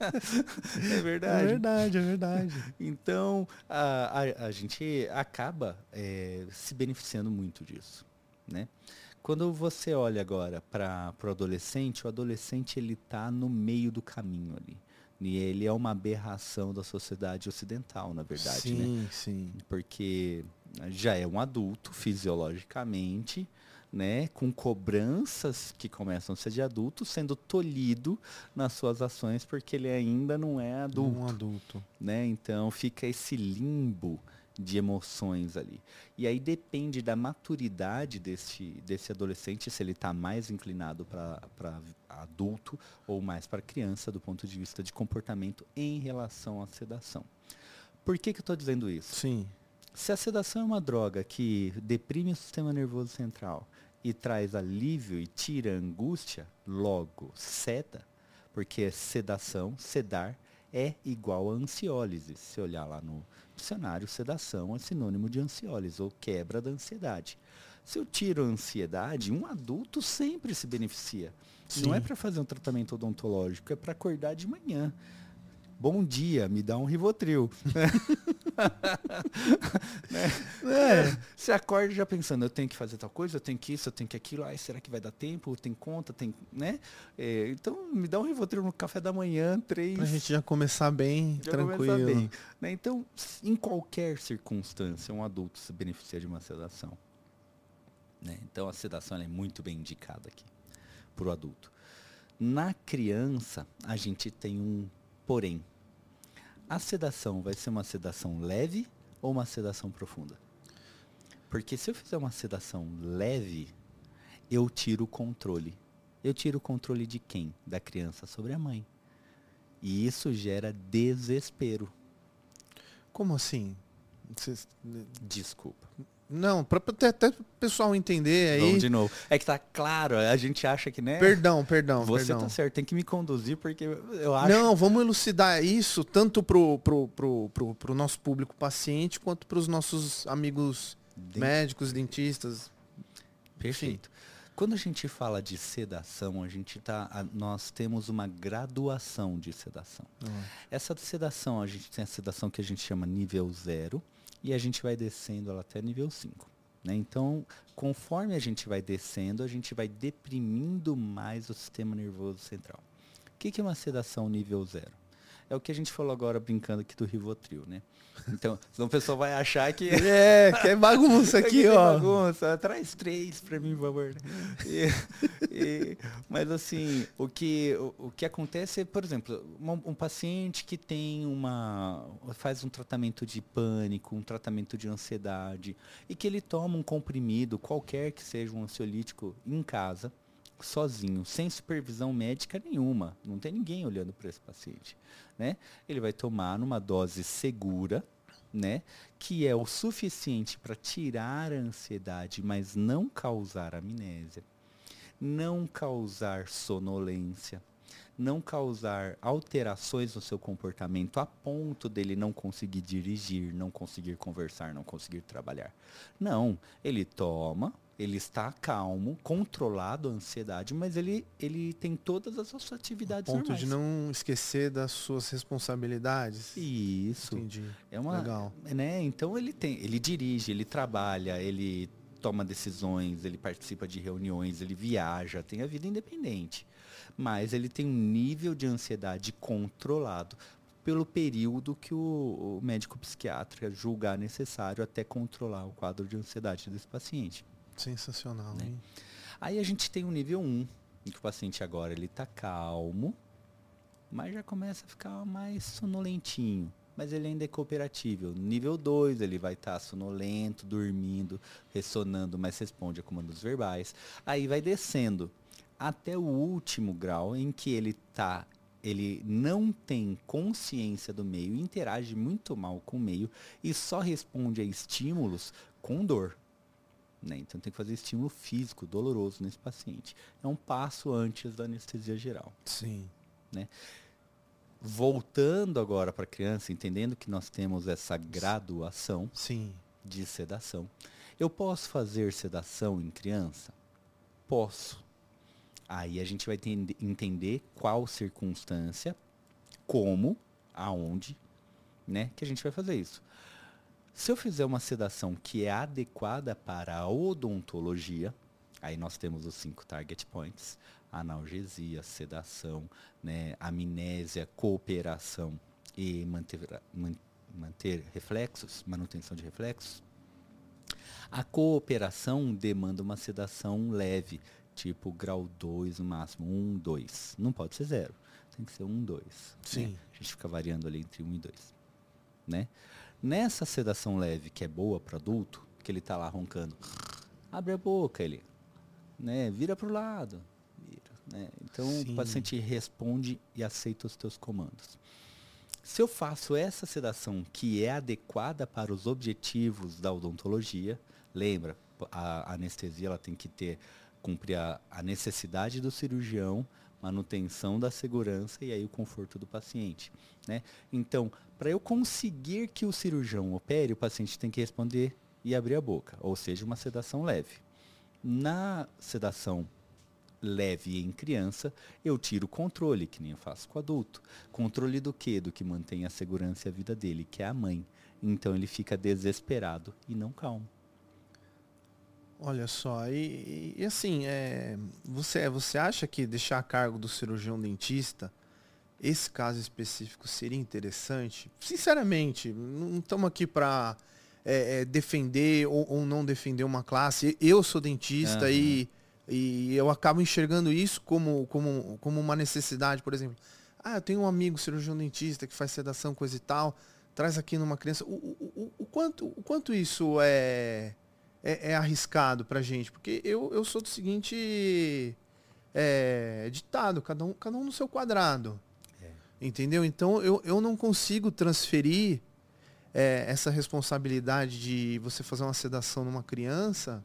é verdade. É verdade, é verdade. Então a, a, a gente acaba é, se beneficiando muito disso. Né? Quando você olha agora para o adolescente, o adolescente ele está no meio do caminho ali. E ele é uma aberração da sociedade ocidental, na verdade, sim, né? Sim, Porque já é um adulto fisiologicamente, né, com cobranças que começam a ser de adulto, sendo tolhido nas suas ações porque ele ainda não é adulto. Um adulto. Né? Então fica esse limbo de emoções ali. E aí depende da maturidade desse, desse adolescente, se ele está mais inclinado para adulto ou mais para criança, do ponto de vista de comportamento em relação à sedação. Por que, que eu estou dizendo isso? Sim. Se a sedação é uma droga que deprime o sistema nervoso central e traz alívio e tira angústia, logo, seda, porque sedação, sedar, é igual a ansiólise. Se olhar lá no dicionário, sedação é sinônimo de ansiólise ou quebra da ansiedade. Se eu tiro a ansiedade, um adulto sempre se beneficia. Sim. Não é para fazer um tratamento odontológico, é para acordar de manhã. Bom dia, me dá um Rivotril. né? é. Você acorda já pensando, eu tenho que fazer tal coisa, eu tenho que isso, eu tenho que aquilo, ai, será que vai dar tempo? Tem conta, tem, né? É, então, me dá um Rivotril no café da manhã, três. Pra gente já começar bem, já tranquilo. Começar bem, né? Então, em qualquer circunstância, um adulto se beneficia de uma sedação. Né? Então, a sedação é muito bem indicada aqui para o adulto. Na criança, a gente tem um Porém, a sedação vai ser uma sedação leve ou uma sedação profunda? Porque se eu fizer uma sedação leve, eu tiro o controle. Eu tiro o controle de quem? Da criança sobre a mãe. E isso gera desespero. Como assim? Desculpa. Não, para até, o pessoal entender aí. Vamos de novo. É que tá claro, a gente acha que, né? Perdão, perdão. Você perdão. tá certo, tem que me conduzir, porque eu acho. Não, vamos elucidar isso tanto pro, pro, pro, pro, pro nosso público paciente quanto para os nossos amigos Dent... médicos, dentistas. Perfeito. Quando a gente fala de sedação, a gente tá, nós temos uma graduação de sedação. Uhum. Essa sedação, a gente tem a sedação que a gente chama nível zero, e a gente vai descendo ela até nível 5. Né? Então, conforme a gente vai descendo, a gente vai deprimindo mais o sistema nervoso central. O que, que é uma sedação nível 0? É o que a gente falou agora brincando aqui do Rivotril, né? Então, senão o pessoal vai achar que. É, que é bagunça aqui, que ó. bagunça. Traz três para mim, por favor. E, e, mas assim, o que, o, o, que acontece é, por exemplo, um, um, paciente que tem uma. faz um tratamento de pânico, um tratamento de ansiedade, e que ele toma um comprimido, qualquer que seja um ansiolítico, em casa, sozinho, sem supervisão médica nenhuma. Não tem ninguém olhando para esse paciente né? Ele vai tomar numa dose segura, né? Que é o suficiente para tirar a ansiedade, mas não causar amnésia, não causar sonolência, não causar alterações no seu comportamento a ponto dele não conseguir dirigir, não conseguir conversar, não conseguir trabalhar. Não, ele toma ele está calmo, controlado a ansiedade, mas ele, ele tem todas as suas atividades a ponto normais. de não esquecer das suas responsabilidades. Isso. Entendi. É uma, Legal. Né? Então ele tem, ele dirige, ele trabalha, ele toma decisões, ele participa de reuniões, ele viaja, tem a vida independente. Mas ele tem um nível de ansiedade controlado pelo período que o, o médico psiquiatra julgar necessário até controlar o quadro de ansiedade desse paciente. Sensacional, né? hein? Aí a gente tem o nível 1, em que o paciente agora ele está calmo, mas já começa a ficar mais sonolentinho. Mas ele ainda é cooperativo. Nível 2, ele vai estar tá sonolento, dormindo, ressonando, mas responde a comandos verbais. Aí vai descendo até o último grau em que ele tá ele não tem consciência do meio, interage muito mal com o meio e só responde a estímulos com dor. Né? Então tem que fazer estímulo físico doloroso nesse paciente. É um passo antes da anestesia geral. Sim. Né? Voltando agora para a criança, entendendo que nós temos essa graduação Sim. de sedação. Eu posso fazer sedação em criança? Posso. Aí a gente vai entender qual circunstância, como, aonde, né, que a gente vai fazer isso. Se eu fizer uma sedação que é adequada para a odontologia, aí nós temos os cinco target points: analgesia, sedação, né, amnésia, cooperação e manter, manter reflexos, manutenção de reflexos. A cooperação demanda uma sedação leve, tipo grau 2 no máximo, 1, um, 2. Não pode ser zero, tem que ser 1, um, 2. Sim. Né? A gente fica variando ali entre 1 um e 2. Né? Nessa sedação leve, que é boa para adulto, que ele está lá roncando, abre a boca, ele né, vira para o lado. Vira, né? Então Sim. o paciente responde e aceita os teus comandos. Se eu faço essa sedação que é adequada para os objetivos da odontologia, lembra, a anestesia ela tem que ter cumprir a, a necessidade do cirurgião, manutenção da segurança e aí o conforto do paciente. Né? Então, para eu conseguir que o cirurgião opere, o paciente tem que responder e abrir a boca, ou seja, uma sedação leve. Na sedação leve em criança, eu tiro o controle, que nem eu faço com adulto. Controle do quê? Do que mantém a segurança e a vida dele, que é a mãe. Então ele fica desesperado e não calmo. Olha só, e, e assim, é, você, você acha que deixar a cargo do cirurgião dentista, esse caso específico seria interessante? Sinceramente, não estamos aqui para é, é, defender ou, ou, não defender uma classe. Eu sou dentista uhum. e, e eu acabo enxergando isso como, como, como uma necessidade, por exemplo. Ah, eu tenho um amigo cirurgião dentista que faz sedação, coisa e tal, traz aqui numa criança. O, o, o, o quanto, o quanto isso é é, é arriscado pra gente, porque eu, eu sou do seguinte é, ditado, cada um, cada um no seu quadrado. Entendeu? Então eu, eu não consigo transferir é, essa responsabilidade de você fazer uma sedação numa criança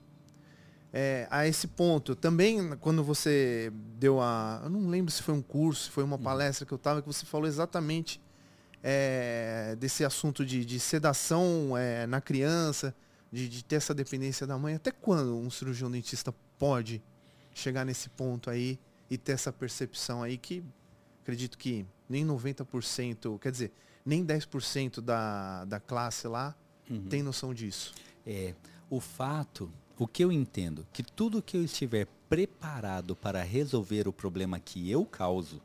é, a esse ponto. Também, quando você deu a. Eu não lembro se foi um curso, se foi uma uhum. palestra que eu estava, que você falou exatamente é, desse assunto de, de sedação é, na criança de, de ter essa dependência da mãe. Até quando um cirurgião dentista pode chegar nesse ponto aí e ter essa percepção aí que acredito que nem 90%, quer dizer, nem 10% da, da classe lá uhum. tem noção disso. É, o fato, o que eu entendo, que tudo que eu estiver preparado para resolver o problema que eu causo,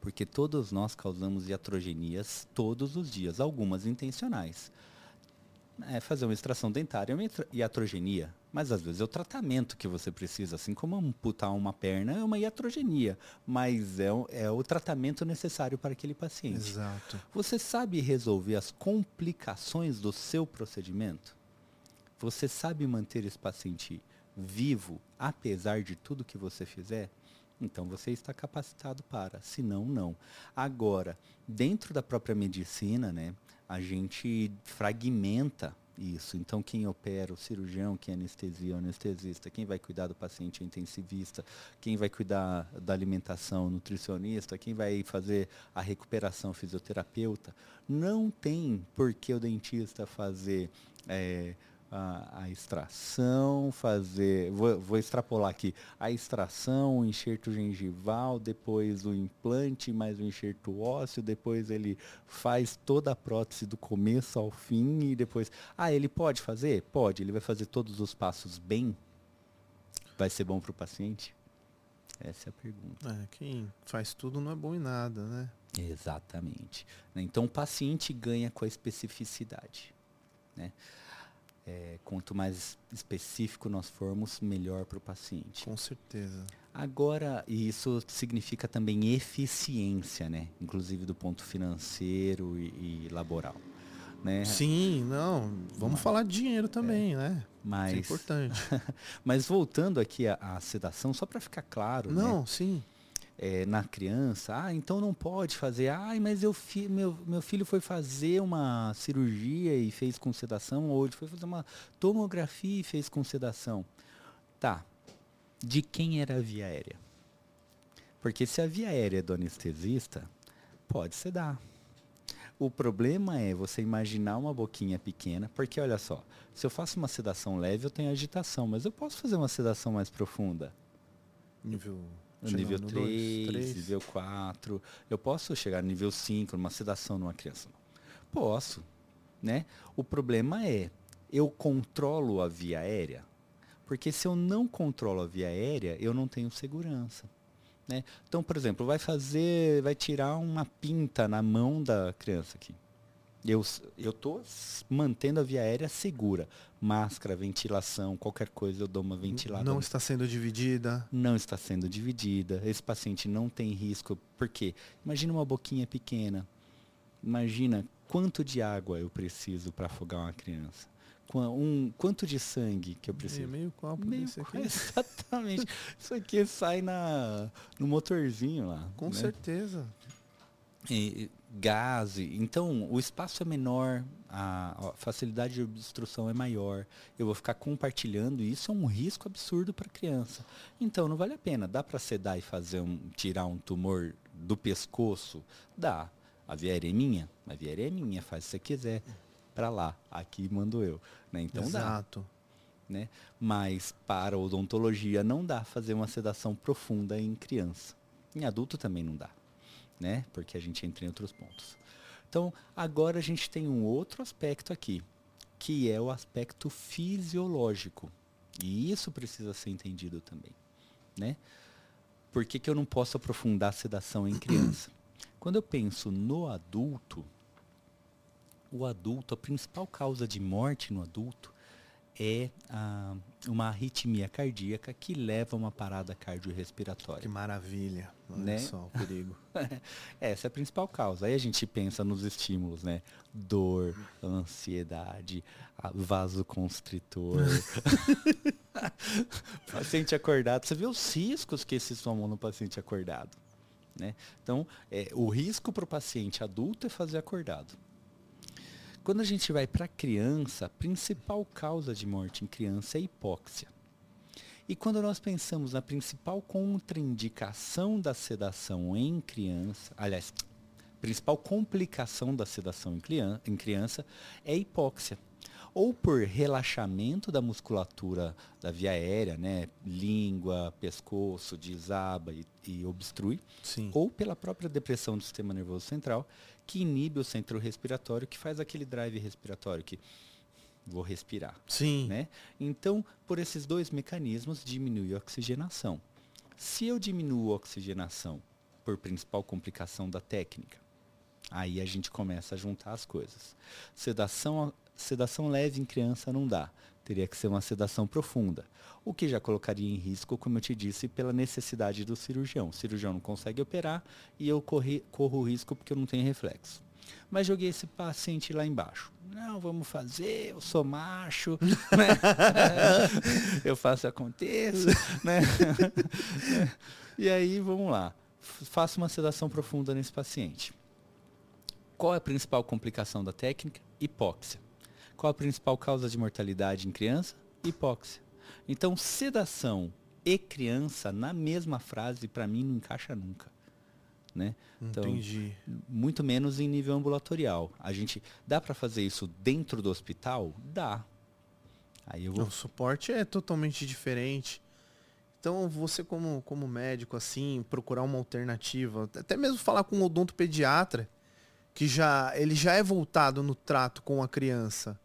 porque todos nós causamos iatrogenias todos os dias, algumas intencionais é fazer uma extração dentária uma iatrogenia. Mas às vezes é o tratamento que você precisa, assim como amputar uma perna é uma iatrogenia, mas é, o, é o tratamento necessário para aquele paciente. Exato. Você sabe resolver as complicações do seu procedimento? Você sabe manter esse paciente vivo, apesar de tudo que você fizer? Então você está capacitado para, se não, não. Agora, dentro da própria medicina, né, a gente fragmenta isso. Então, quem opera, o cirurgião, quem anestesia, o anestesista, quem vai cuidar do paciente, o intensivista, quem vai cuidar da alimentação, o nutricionista, quem vai fazer a recuperação, o fisioterapeuta. Não tem por que o dentista fazer é, a, a extração, fazer, vou, vou, extrapolar aqui, a extração, o enxerto gengival, depois o implante, mais o enxerto ósseo, depois ele faz toda a prótese do começo ao fim e depois, ah, ele pode fazer? Pode, ele vai fazer todos os passos bem? Vai ser bom para o paciente? Essa é a pergunta. É, quem faz tudo não é bom em nada, né? Exatamente. Então o paciente ganha com a especificidade. Né? É, quanto mais específico nós formos, melhor para o paciente. Com certeza. Agora, isso significa também eficiência, né? Inclusive do ponto financeiro e, e laboral. Né? Sim, não. Vamos Mas, falar de dinheiro também, é, né? Mas, Isso é importante. Mas voltando aqui à, à sedação, só para ficar claro. Não, né? sim é, na criança, ah, então não pode fazer, ah, mas eu fi, meu, meu filho foi fazer uma cirurgia e fez com sedação, ou ele foi fazer uma tomografia e fez com sedação. Tá, de quem era a via aérea? Porque se a via aérea é do anestesista, pode sedar. O problema é você imaginar uma boquinha pequena, porque olha só, se eu faço uma sedação leve, eu tenho agitação, mas eu posso fazer uma sedação mais profunda. Nível no nível 3, 3, nível 4. Eu posso chegar no nível 5, numa sedação numa criança? Posso. Né? O problema é, eu controlo a via aérea? Porque se eu não controlo a via aérea, eu não tenho segurança. Né? Então, por exemplo, vai fazer, vai tirar uma pinta na mão da criança aqui. Eu estou mantendo a via aérea segura. Máscara, ventilação, qualquer coisa eu dou uma ventilada. Não está sendo dividida? Não está sendo dividida. Esse paciente não tem risco. Por quê? Imagina uma boquinha pequena. Imagina quanto de água eu preciso para afogar uma criança. Um, quanto de sangue que eu preciso? Meio copo meio desse aqui. Exatamente. Isso aqui sai na, no motorzinho lá. Com né? certeza. E, gase. Então, o espaço é menor, a, facilidade de obstrução é maior. Eu vou ficar compartilhando isso é um risco absurdo para a criança. Então, não vale a pena. Dá para sedar e fazer um, tirar um tumor do pescoço? Dá. A viária é minha? A viária é minha, faz se você quiser. Para lá, aqui mando eu. Né? Então Exato. dá. Né? Mas para odontologia não dá fazer uma sedação profunda em criança. Em adulto também não dá né? Porque a gente entra em outros pontos. Então, agora a gente tem um outro aspecto aqui, que é o aspecto fisiológico. E isso precisa ser entendido também, né? Por que, que eu não posso aprofundar a sedação em criança? Quando eu penso no adulto, o adulto, a principal causa de morte no adulto é a, uma arritmia cardíaca que leva a uma parada cardiorrespiratória. Que maravilha. Olha né? só o perigo. Essa é a principal causa. Aí a gente pensa nos estímulos, né? Dor, ansiedade, vasoconstritor. paciente acordado. Você vê os riscos que esses tomam no paciente acordado. Né? Então, é, o risco para o paciente adulto é fazer acordado. Quando a gente vai para criança, a principal causa de morte em criança é hipóxia. E quando nós pensamos na principal contraindicação da sedação em criança, aliás, principal complicação da sedação em criança, em criança é hipóxia. Ou por relaxamento da musculatura da via aérea, né? língua, pescoço, desaba e, e obstrui, Sim. ou pela própria depressão do sistema nervoso central, que inibe o centro respiratório, que faz aquele drive respiratório que vou respirar. Sim. Né? Então, por esses dois mecanismos, diminui a oxigenação. Se eu diminuo a oxigenação por principal complicação da técnica, aí a gente começa a juntar as coisas. Sedação, sedação leve em criança não dá. Teria que ser uma sedação profunda. O que já colocaria em risco, como eu te disse, pela necessidade do cirurgião. O cirurgião não consegue operar e eu corri, corro o risco porque eu não tenho reflexo. Mas joguei esse paciente lá embaixo. Não, vamos fazer, eu sou macho, né? eu faço aconteça, né? e aí, vamos lá. Faço uma sedação profunda nesse paciente. Qual é a principal complicação da técnica? Hipóxia. Qual a principal causa de mortalidade em criança? Hipóxia. Então, sedação e criança, na mesma frase, para mim não encaixa nunca. Né? Então, Entendi. Muito menos em nível ambulatorial. A gente dá para fazer isso dentro do hospital? Dá. Aí eu vou... O suporte é totalmente diferente. Então, você como, como médico, assim, procurar uma alternativa, até mesmo falar com um odontopediatra, que já ele já é voltado no trato com a criança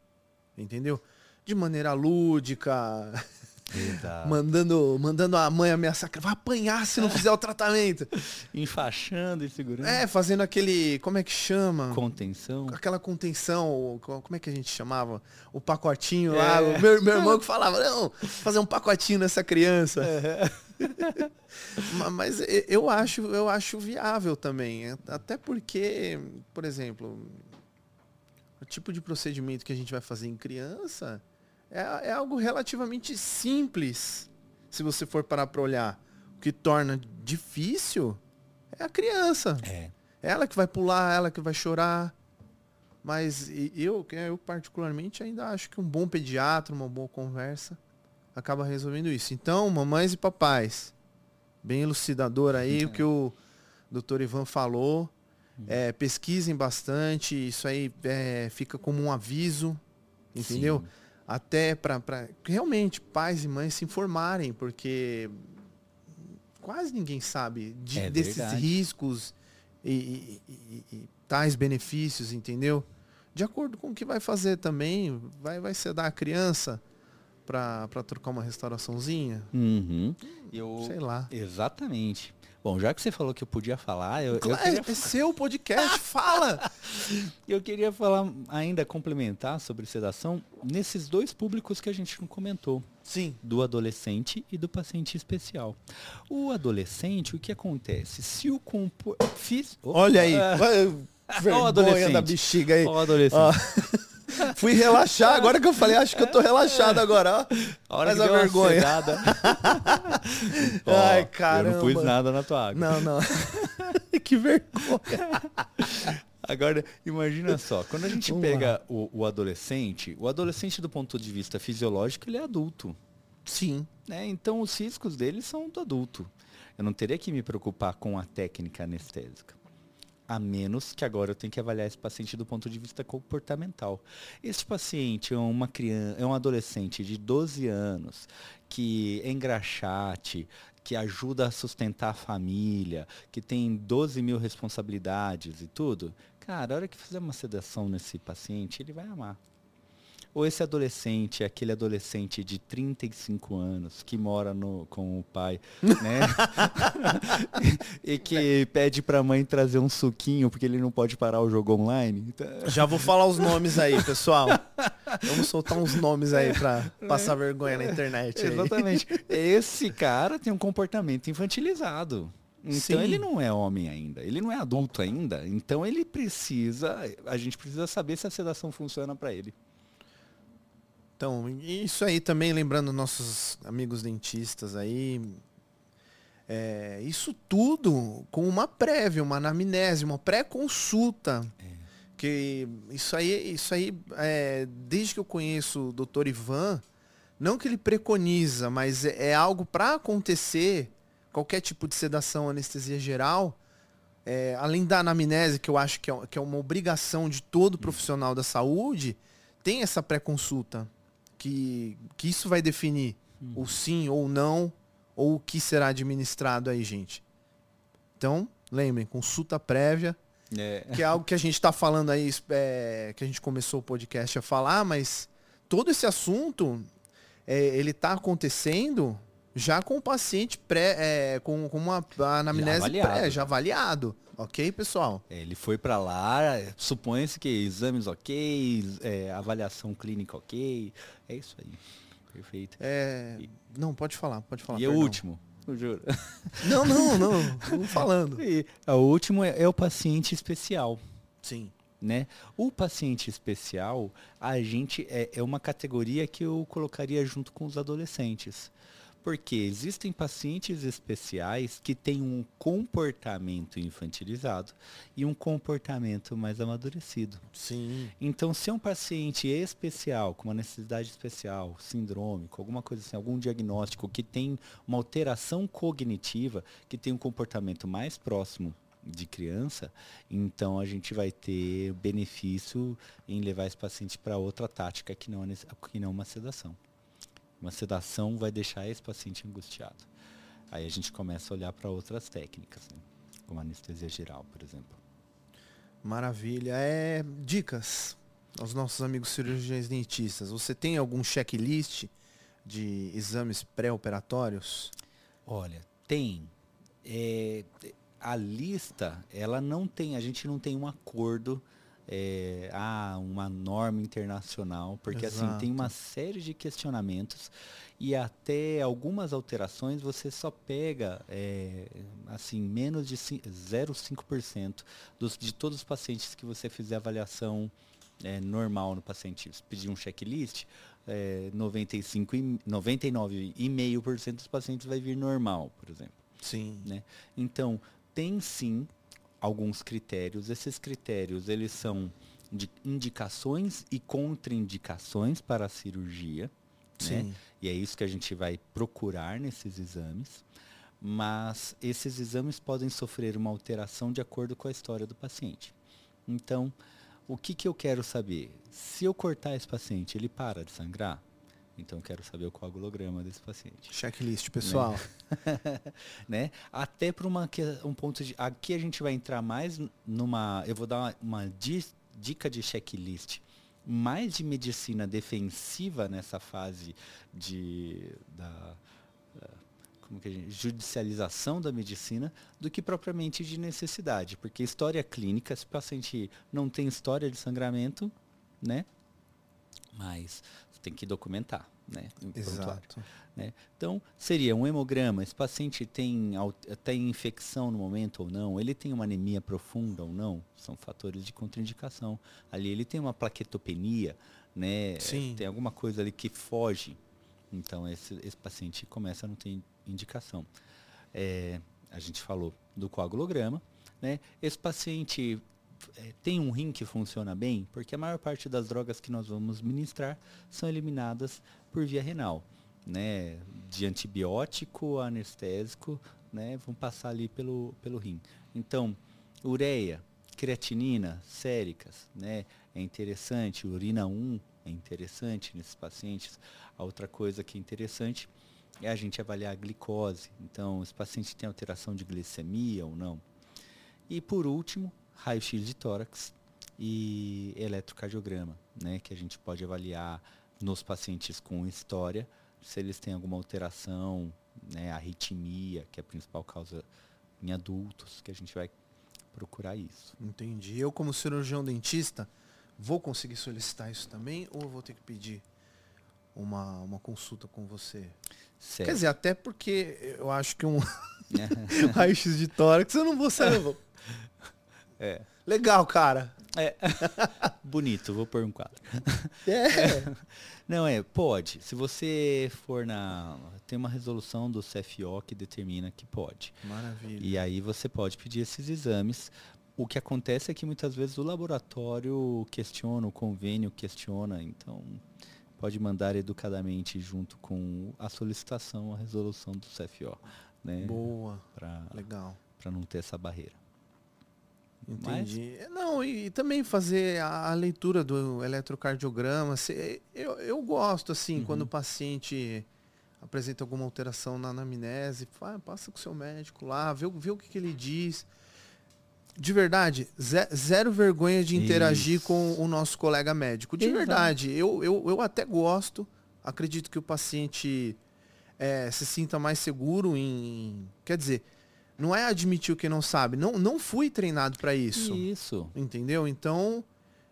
entendeu? De maneira lúdica, mandando, mandando a mãe ameaçar que vai apanhar se não fizer o tratamento. Enfaixando e segurando. É, fazendo aquele, como é que chama? Contenção. Aquela contenção, como é que a gente chamava? O pacotinho é. lá. O meu, meu irmão que falava, não, fazer um pacotinho nessa criança. É. Mas eu acho, eu acho viável também. Até porque, por exemplo, o tipo de procedimento que a gente vai fazer em criança é, é algo relativamente simples, se você for parar para olhar. O que torna difícil é a criança. É. Ela que vai pular, ela que vai chorar. Mas eu, eu particularmente ainda acho que um bom pediatra, uma boa conversa, acaba resolvendo isso. Então, mamães e papais, bem elucidador aí o que o doutor Ivan falou. É, pesquisem bastante, isso aí é, fica como um aviso, entendeu? Sim. Até para realmente pais e mães se informarem, porque quase ninguém sabe de, é desses riscos e, e, e, e, tais benefícios, entendeu? De acordo com o que vai fazer também, vai, vai ser dar a criança para trocar uma restauraçãozinha? Uhum. Eu, Sei lá. Exatamente. Bom, já que você falou que eu podia falar, eu, claro, eu queria... é seu podcast, fala! Eu queria falar ainda complementar sobre sedação nesses dois públicos que a gente não comentou. Sim. Do adolescente e do paciente especial. O adolescente, o que acontece? Se o compor... Fiz... Olha aí, vergonha o adolescente. da bexiga aí. O adolescente. Fui relaxar, agora que eu falei, acho que eu tô relaxado agora, ó. A hora a vergonha. Ai, caramba. Eu não pus nada na tua água. Não, não. que vergonha. Agora, imagina só, quando a gente Vamos pega o, o, adolescente, o adolescente do ponto de vista fisiológico, ele é adulto. Sim. Né? Então os riscos dele são do adulto. Eu não teria que me preocupar com a técnica anestésica. A menos que agora eu tenha que avaliar esse paciente do ponto de vista comportamental. Esse paciente é uma criança, é um adolescente de 12 anos que é engraxate, que ajuda a sustentar a família, que tem 12 mil responsabilidades e tudo. Cara, a hora que fizer uma sedação nesse paciente, ele vai amar. Ou esse adolescente, aquele adolescente de 35 anos que mora no, com o pai, né? e que pede para a mãe trazer um suquinho porque ele não pode parar o jogo online. Já vou falar os nomes aí, pessoal. Vamos soltar uns nomes aí para passar vergonha na internet. Aí. Exatamente. Esse cara tem um comportamento infantilizado. Então Sim. ele não é homem ainda, ele não é adulto ainda. Então ele precisa, a gente precisa saber se a sedação funciona para ele. Então, isso aí também, lembrando nossos amigos dentistas aí, é, isso tudo com uma prévia, uma anamnese, uma pré-consulta. É. Que isso aí, isso aí é, desde que eu conheço o doutor Ivan, não que ele preconiza, mas é, é algo para acontecer, qualquer tipo de sedação, anestesia geral, é, além da anamnese, que eu acho que é, que é uma obrigação de todo profissional da saúde, tem essa pré-consulta que, que isso vai definir hum. o sim ou não, ou o que será administrado aí, gente. Então, lembrem, consulta prévia, é. que é algo que a gente está falando aí, é, que a gente começou o podcast a falar, mas todo esse assunto, é, ele está acontecendo já com o paciente pré, é, com, com uma anamnese já pré, já avaliado. Ok, pessoal? É, ele foi para lá, supõe-se que exames ok, é, avaliação clínica ok. É isso aí. Perfeito. É... E... Não, pode falar, pode falar. E o último, eu juro. Não, não, não. Vamos falando. E, o último é, é o paciente especial. Sim. Né? O paciente especial, a gente é, é uma categoria que eu colocaria junto com os adolescentes. Porque existem pacientes especiais que têm um comportamento infantilizado e um comportamento mais amadurecido. Sim. Então, se é um paciente especial, com uma necessidade especial, sindrômico, alguma coisa assim, algum diagnóstico que tem uma alteração cognitiva, que tem um comportamento mais próximo de criança, então a gente vai ter benefício em levar esse paciente para outra tática que não, é, que não uma sedação. Uma sedação vai deixar esse paciente angustiado. Aí a gente começa a olhar para outras técnicas, né? como anestesia geral, por exemplo. Maravilha. É dicas aos nossos amigos cirurgiões dentistas. Você tem algum checklist de exames pré-operatórios? Olha, tem. É, a lista, ela não tem, a gente não tem um acordo é, ah, uma norma internacional, porque Exato. assim tem uma série de questionamentos e até algumas alterações você só pega é, assim menos de 0,5% dos, de todos os pacientes que você fizer avaliação é, normal no paciente. Se pedir um checklist, é, 95 99,5% dos pacientes vai vir normal, por exemplo. Sim. Né? Então, tem sim alguns critérios. Esses critérios, eles são de indicações e contraindicações para a cirurgia. Né? E é isso que a gente vai procurar nesses exames. Mas esses exames podem sofrer uma alteração de acordo com a história do paciente. Então, o que, que eu quero saber? Se eu cortar esse paciente, ele para de sangrar? Então quero saber o coagulograma desse paciente. Checklist, pessoal. Né? né? Até para um ponto de. Aqui a gente vai entrar mais numa. Eu vou dar uma, uma dica de checklist mais de medicina defensiva nessa fase de da como que gente, judicialização da medicina do que propriamente de necessidade, porque história clínica, se o paciente não tem história de sangramento, né? Mas tem que documentar, né? Exato. Né? Então, seria um hemograma, esse paciente tem, tem infecção no momento ou não, ele tem uma anemia profunda ou não, são fatores de contraindicação. Ali ele tem uma plaquetopenia, né? Sim. Tem alguma coisa ali que foge. Então, esse, esse paciente começa a não ter indicação. É, a gente falou do coagulograma, né? Esse paciente é, tem um rim que funciona bem? Porque a maior parte das drogas que nós vamos ministrar são eliminadas por via renal. Né? De antibiótico anestésico, né? vão passar ali pelo, pelo rim. Então, ureia, creatinina, séricas, né? é interessante, urina 1 é interessante nesses pacientes. A outra coisa que é interessante é a gente avaliar a glicose. Então, esse paciente tem alteração de glicemia ou não. E por último, raio-x de tórax e eletrocardiograma, né, que a gente pode avaliar nos pacientes com história se eles têm alguma alteração, né, arritmia, que é a principal causa em adultos, que a gente vai procurar isso. Entendi. Eu como cirurgião dentista, vou conseguir solicitar isso também ou vou ter que pedir uma, uma consulta com você? Certo. Quer dizer, até porque eu acho que um raio-x de tórax eu não vou saber. É. Legal, cara. É. Bonito, vou pôr um quadro. É. Não, é, pode. Se você for na. Tem uma resolução do CFO que determina que pode. Maravilha. E aí você pode pedir esses exames. O que acontece é que muitas vezes o laboratório questiona, o convênio questiona, então pode mandar educadamente junto com a solicitação a resolução do CFO. Né? Boa. Pra, Legal. Para não ter essa barreira. Entendi. Mas... Não, e, e, também fazer a, a, leitura do eletrocardiograma. Se, eu, eu gosto, assim, uhum. quando o paciente apresenta alguma alteração na anamnese, fala, passa com o seu médico lá, vê, vê o que, que ele diz. De verdade, zero vergonha de interagir Isso. com o nosso colega médico. De Exato. verdade, eu, eu, eu até gosto. Acredito que o paciente é, se sinta mais seguro em. Quer dizer, não é admitir o que não sabe. Não, não fui treinado para isso. Isso. Entendeu? Então,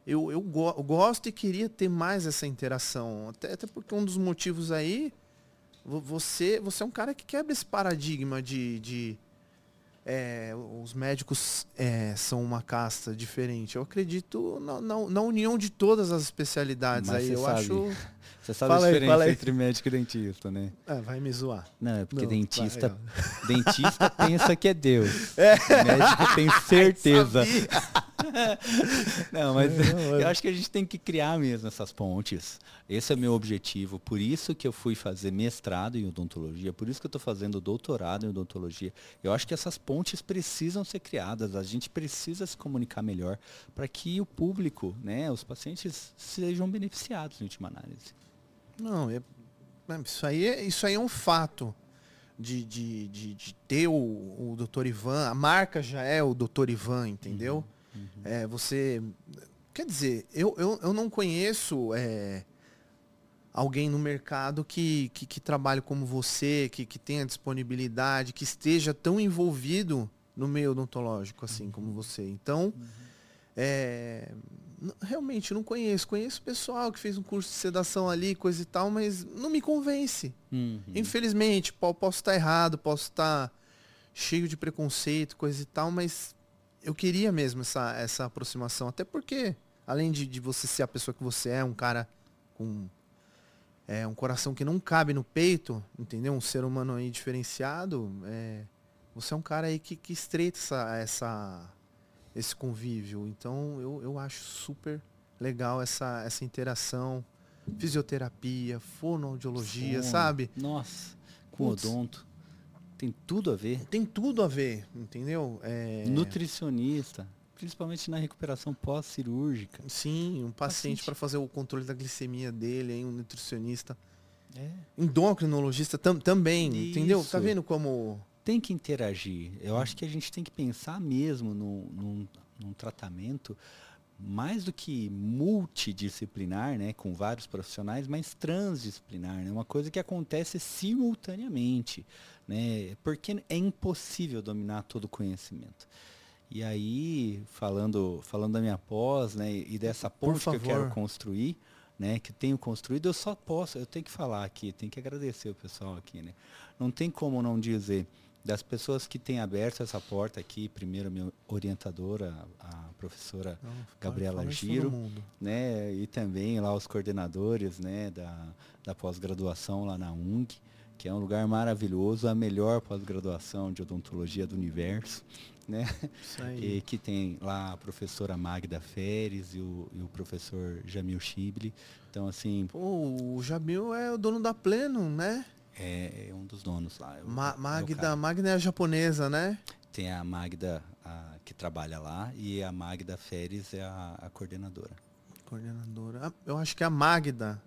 eu, eu, go eu, gosto e queria ter mais essa interação. Até, até porque um dos motivos aí, você, você é um cara que quebra esse paradigma de. de é, os médicos é, são uma casta diferente. Eu acredito na, na, na união de todas as especialidades Mas aí. Eu sabe. acho. Você sabe fala a diferença aí, entre médico e dentista, né? É, vai me zoar. Não, é porque Não, dentista, vai, dentista pensa que é Deus. É. Médico tem certeza. Não, mas eu acho que a gente tem que criar mesmo essas pontes. Esse é o meu objetivo. Por isso que eu fui fazer mestrado em odontologia, por isso que eu estou fazendo doutorado em odontologia. Eu acho que essas pontes precisam ser criadas. A gente precisa se comunicar melhor para que o público, né, os pacientes sejam beneficiados em última análise. Não, é, é, isso, aí é, isso aí é um fato. De, de, de, de ter o, o Dr. Ivan, a marca já é o Dr. Ivan, entendeu? Uhum. Uhum. É, você. Quer dizer, eu, eu, eu não conheço é, alguém no mercado que, que, que, trabalhe como você, que, que tenha disponibilidade, que esteja tão envolvido no meio odontológico assim uhum. como você. Então, uhum. é, realmente não conheço. Conheço pessoal que fez um curso de sedação ali, coisa e tal, mas não me convence. Uhum. Infelizmente, posso estar errado, posso estar cheio de preconceito, coisa e tal, mas eu queria mesmo essa, essa aproximação. Até porque, além de, de você ser a pessoa que você é, um cara com é, um coração que não cabe no peito, entendeu? Um ser humano aí diferenciado, é, você é um cara aí que, que estreita essa, essa esse convívio. Então eu, eu acho super legal essa, essa interação. Fisioterapia, fonoaudiologia, Fono. sabe? Nossa, com odonto. Tem tudo a ver. Tem tudo a ver, entendeu? É... Nutricionista, principalmente na recuperação pós-cirúrgica. Sim, um paciente, paciente. para fazer o controle da glicemia dele, hein, um nutricionista. É. Endocrinologista tam, também, Isso. entendeu? Tá vendo como tem que interagir. Eu acho que a gente tem que pensar mesmo num, num, num tratamento mais do que multidisciplinar, né, com vários profissionais, mas transdisciplinar, né, uma coisa que acontece simultaneamente, né, porque é impossível dominar todo o conhecimento. E aí, falando, falando da minha pós, né, e dessa ponte que eu quero construir, né, que tenho construído, eu só posso, eu tenho que falar aqui, tenho que agradecer o pessoal aqui, né. Não tem como não dizer das pessoas que têm aberto essa porta aqui, primeiro minha orientadora, a professora Não, Gabriela Giro, né, e também lá os coordenadores, né, da, da pós-graduação lá na UNG, que é um lugar maravilhoso, a melhor pós-graduação de odontologia do universo. Né? Isso aí. E que tem lá a professora Magda Feres e o, e o professor Jamil Chibli. Então, assim, Pô, o Jamil é o dono da Pleno, né? É, é um dos donos lá. é Ma é o Magda. Magda é a japonesa, né? Tem a Magda a- que trabalha lá e a Magda Feres é a, a coordenadora. Coordenadora. Ah, Eu acho que é a Magda.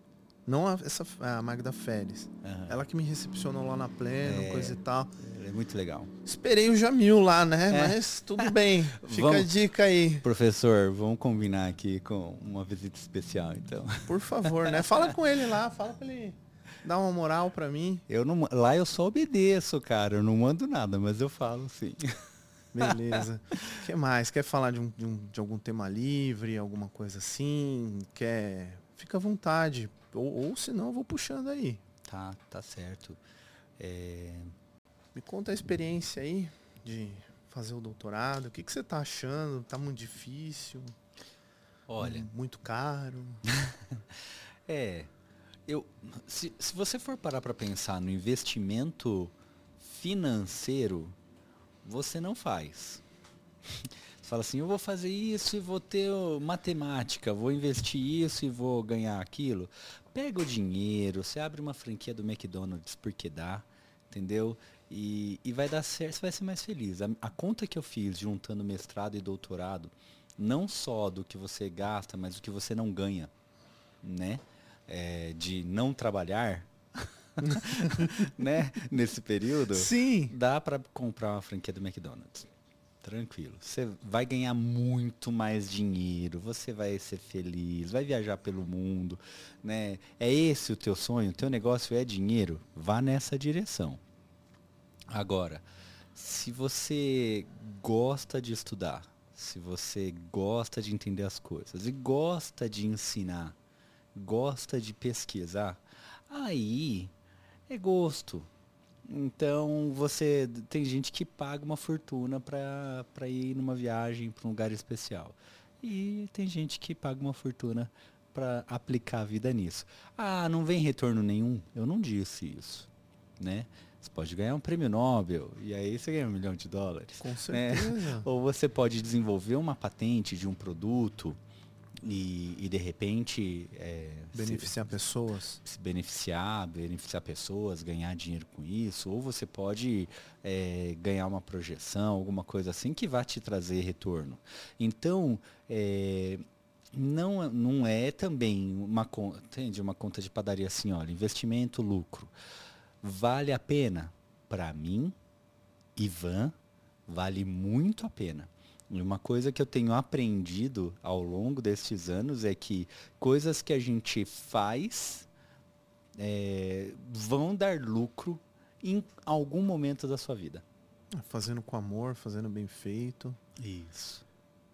Não a, essa, a Magda Férez. Aham. Ela que me recepcionou lá na Pleno, É. coisa e tal. É muito legal. Esperei o Jamil lá, né? É. Mas tudo bem. Fica a Vamos. dica aí. Professor, vamos combinar aqui com uma visita especial, então. Por favor, né? Fala com ele lá, fala pra ele dar uma moral pra mim. Eu não, lá eu só obedeço, cara. Eu não mando nada, mas eu falo sim. Beleza. O que mais? Quer falar de, um- de um- de algum tema livre, alguma coisa assim? Quer. Fica à vontade. Ou, ou senão eu vou puxando aí. Tá, tá certo. É, Me conta a experiência aí de fazer o doutorado. O que, que você tá achando? Tá muito difícil? olha, Muito caro? é. Eu, se, se você for parar para pensar no investimento financeiro, você não faz. Você fala assim, eu vou fazer isso e vou ter matemática, vou investir isso e vou ganhar aquilo. Pega o dinheiro, você abre uma franquia do McDonald's porque dá, entendeu? E, e vai dar certo, você vai ser mais feliz. A, a conta que eu fiz juntando mestrado e doutorado, não só do que você gasta, mas do que você não ganha, né? É, de não trabalhar, né? Nesse período Sim. dá para comprar uma franquia do McDonald's. Tranquilo. Você vai ganhar muito mais dinheiro, você vai ser feliz, vai viajar pelo mundo, né? É esse o teu sonho? O teu negócio é dinheiro? Vá nessa direção. Agora, se você gosta de estudar, se você gosta de entender as coisas e gosta de ensinar, gosta de pesquisar, aí é gosto. Então você tem gente que paga uma fortuna para ir numa viagem para um lugar especial. E tem gente que paga uma fortuna para aplicar a vida nisso. Ah, não vem retorno nenhum? Eu não disse isso, né? Você pode ganhar um prêmio Nobel e aí você ganha um milhão de dólares. Com né? certeza. Ou você pode desenvolver uma patente de um produto e, e de repente é, se- Beneficiar pessoas. se beneficiar, beneficiar pessoas, ganhar dinheiro com isso, ou você pode é, ganhar uma projeção, alguma coisa assim que vai te trazer retorno. Então, é, não, não é também uma conta, entende? Uma conta de padaria assim, olha, investimento, lucro. Vale a pena? Para mim, Ivan, vale muito a pena. E uma coisa que eu tenho aprendido ao longo destes anos é que coisas que a gente faz é, vão dar lucro em algum momento da sua vida. Fazendo com amor, fazendo bem feito. Isso.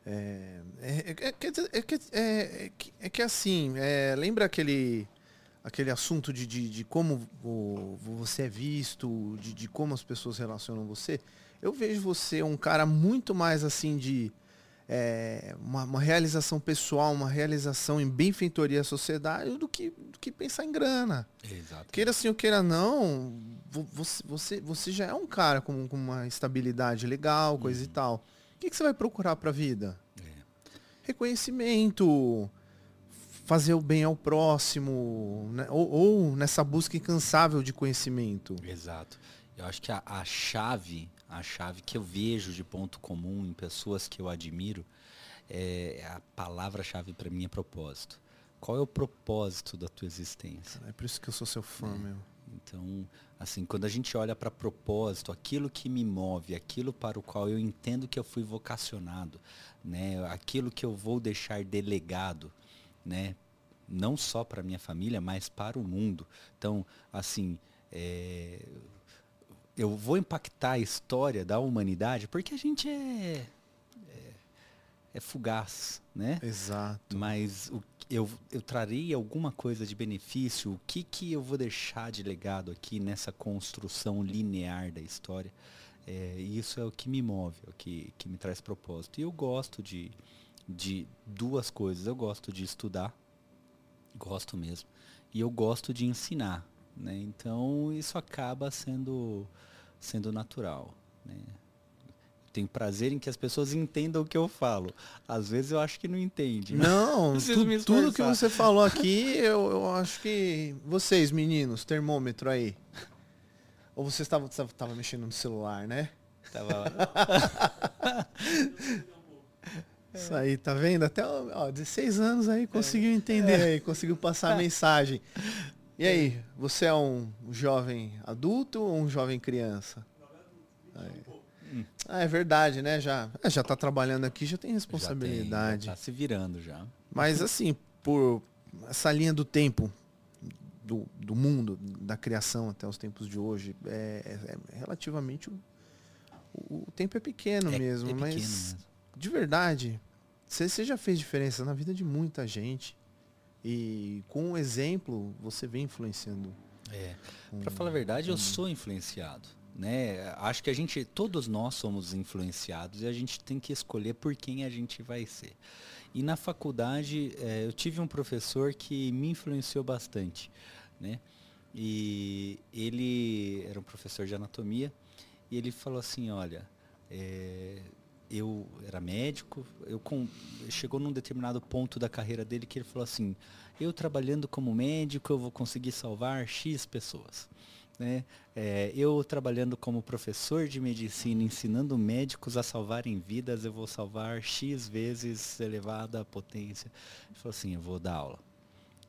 É, é, é, é, que- é, é é assim, é, lembra aquele, aquele assunto de, de, de como o- você é visto, de, de como as pessoas relacionam você? Eu vejo você um cara muito mais assim de é, uma, uma realização pessoal, uma realização em benfeitoria à sociedade do que, do que pensar em grana. Exato. Queira sim ou queira não, vo- você, você, você já é um cara com, com uma estabilidade legal, coisa e tal. O que, que você vai procurar pra vida? É. Reconhecimento, fazer o bem ao próximo, né? ou, ou nessa busca incansável de conhecimento. Exato. Eu acho que a, a chave, a chave que eu vejo de ponto comum em pessoas que eu admiro, é a palavra-chave para mim é propósito. Qual é o propósito da tua existência? É por isso que eu sou seu fã, meu. Então, assim, quando a gente olha para propósito, aquilo que me move, aquilo para o qual eu entendo que eu fui vocacionado, né, aquilo que eu vou deixar delegado, né, não só para minha família, mas para o mundo. Então, assim, é, eu vou impactar a história da humanidade porque a gente é é, é fugaz, né? Exato. Mas o, eu, eu trarei alguma coisa de benefício? O que, que eu vou deixar de legado aqui nessa construção linear da história? É, e isso é o que me move, é o que, que me traz propósito. E eu gosto de, de duas coisas. Eu gosto de estudar, gosto mesmo. E eu gosto de ensinar. Né? Então isso acaba sendo, sendo natural. Né? Tenho prazer em que as pessoas entendam o que eu falo. Às vezes eu acho que não entende. Não, tu, tudo que você falou aqui, eu, eu acho que vocês, meninos, termômetro aí. Ou você estava, estava mexendo no celular, né? Tava. Isso aí, tá vendo? Até ó, 16 anos aí conseguiu é. entender é. aí, conseguiu passar a mensagem. E aí, você é um jovem adulto ou um jovem criança? Ah, é verdade, né? Já, é, já tá trabalhando aqui, já tem responsabilidade. Já, tem, já tá se virando já. Mas assim, por essa linha do tempo, do, do mundo, da criação até os tempos de hoje, é, é, é relativamente. O, o, tempo é pequeno é, mesmo, é pequeno mas mesmo. de verdade, você já fez diferença na vida de muita gente. E com o exemplo, você vem influenciando. É. Um, Para falar a verdade, um... eu sou influenciado. Né? Acho que a gente, todos nós somos influenciados e a gente tem que escolher por quem a gente vai ser. E na faculdade, é, eu tive um professor que me influenciou bastante, né? E ele era um professor de anatomia e ele falou assim, olha, é, eu era médico, eu com, chegou num determinado ponto da carreira dele que ele falou assim, eu trabalhando como médico eu vou conseguir salvar X pessoas. Né? É, eu trabalhando como professor de medicina, ensinando médicos a salvarem vidas, eu vou salvar X vezes elevada a potência. Ele falou assim, eu vou dar aula.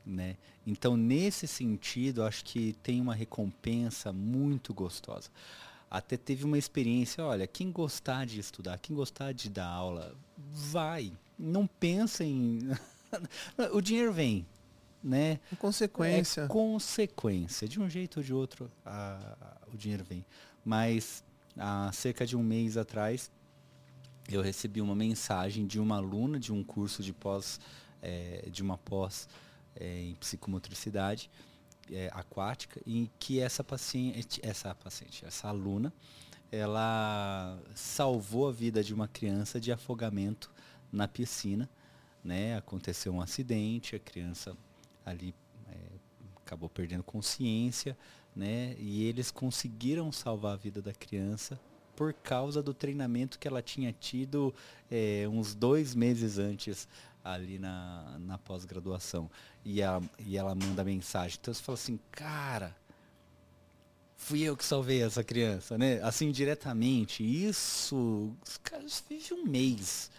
Né? Então, nesse sentido, acho que tem uma recompensa muito gostosa. Até teve uma experiência, olha, quem gostar de estudar, quem gostar de dar aula, vai. Não pensa em. o dinheiro vem, né? Consequência. É consequência. De um jeito ou de outro, a, a, o dinheiro vem. Mas há cerca de um mês atrás, eu recebi uma mensagem de uma aluna de um curso de pós, é, de uma pós é, em psicomotricidade é, aquática, em que essa paciente, essa paciente, essa aluna, ela salvou a vida de uma criança de afogamento na piscina. Né? Aconteceu um acidente, a criança ali é, acabou perdendo consciência, né? E eles conseguiram salvar a vida da criança por causa do treinamento que ela tinha tido é, uns dois meses antes ali na, na pós-graduação. E, e ela manda mensagem. Então você fala assim, cara, fui eu que salvei essa criança, né? Assim, diretamente. Isso, os caras vivem um mês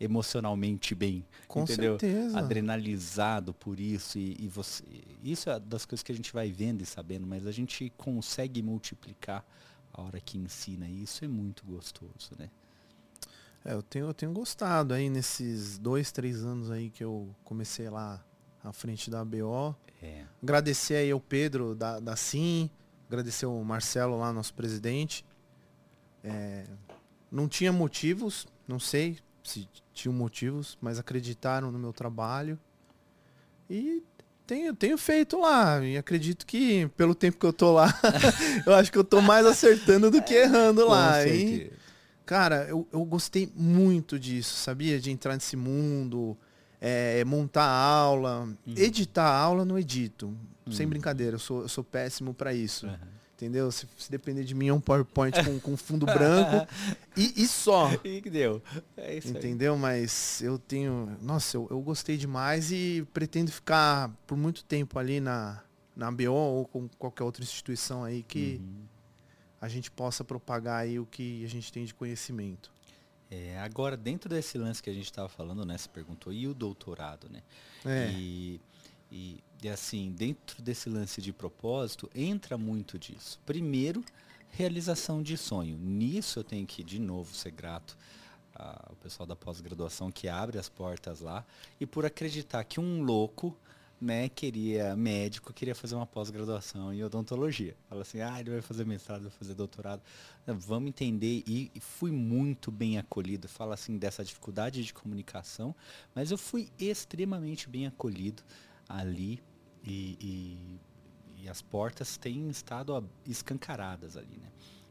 emocionalmente bem. Com entendeu? certeza. Adrenalizado por isso. E, e, você. Isso é das coisas que a gente vai vendo e sabendo, mas a gente consegue multiplicar a hora que ensina. E isso é muito gostoso, né? É, eu tenho, eu tenho gostado aí nesses dois, três anos aí que eu comecei lá à frente da BO. É. Agradecer aí ao Pedro da, da Sim, agradecer ao Marcelo lá, nosso presidente. É, não tinha motivos, não sei, se tinham motivos, mas acreditaram no meu trabalho. E tenho, tenho feito lá. E acredito que, pelo tempo que eu tô lá, eu acho que eu tô mais acertando do que errando lá. E, cara, eu, eu gostei muito disso, sabia? De entrar nesse mundo, é, montar aula. Uhum. Editar aula, não edito. Uhum. Sem brincadeira, eu sou, eu sou péssimo para isso. Uhum entendeu? Se, se, depender de mim é um PowerPoint com, com fundo branco e, e, só. E que deu. É isso entendeu? Aí. Mas eu tenho. Nossa, eu, eu gostei demais e pretendo ficar por muito tempo ali na, na BO ou com qualquer outra instituição aí que uhum. A gente possa propagar aí o que a gente tem de conhecimento. É, agora, dentro desse lance que a gente estava falando, né? Você perguntou, e o doutorado, né? É. E e, e assim, dentro desse lance de propósito, entra muito disso. Primeiro, realização de sonho. Nisso eu tenho que, de novo, ser grato ao pessoal da pós-graduação que abre as portas lá e por acreditar que um louco né, queria médico, queria fazer uma pós-graduação em odontologia. Fala assim, ah, ele vai fazer mestrado, vai fazer doutorado. Vamos entender e, fui muito bem acolhido. Fala assim dessa dificuldade de comunicação, mas eu fui extremamente bem acolhido ali e, e, e as portas têm estado escancaradas ali, né,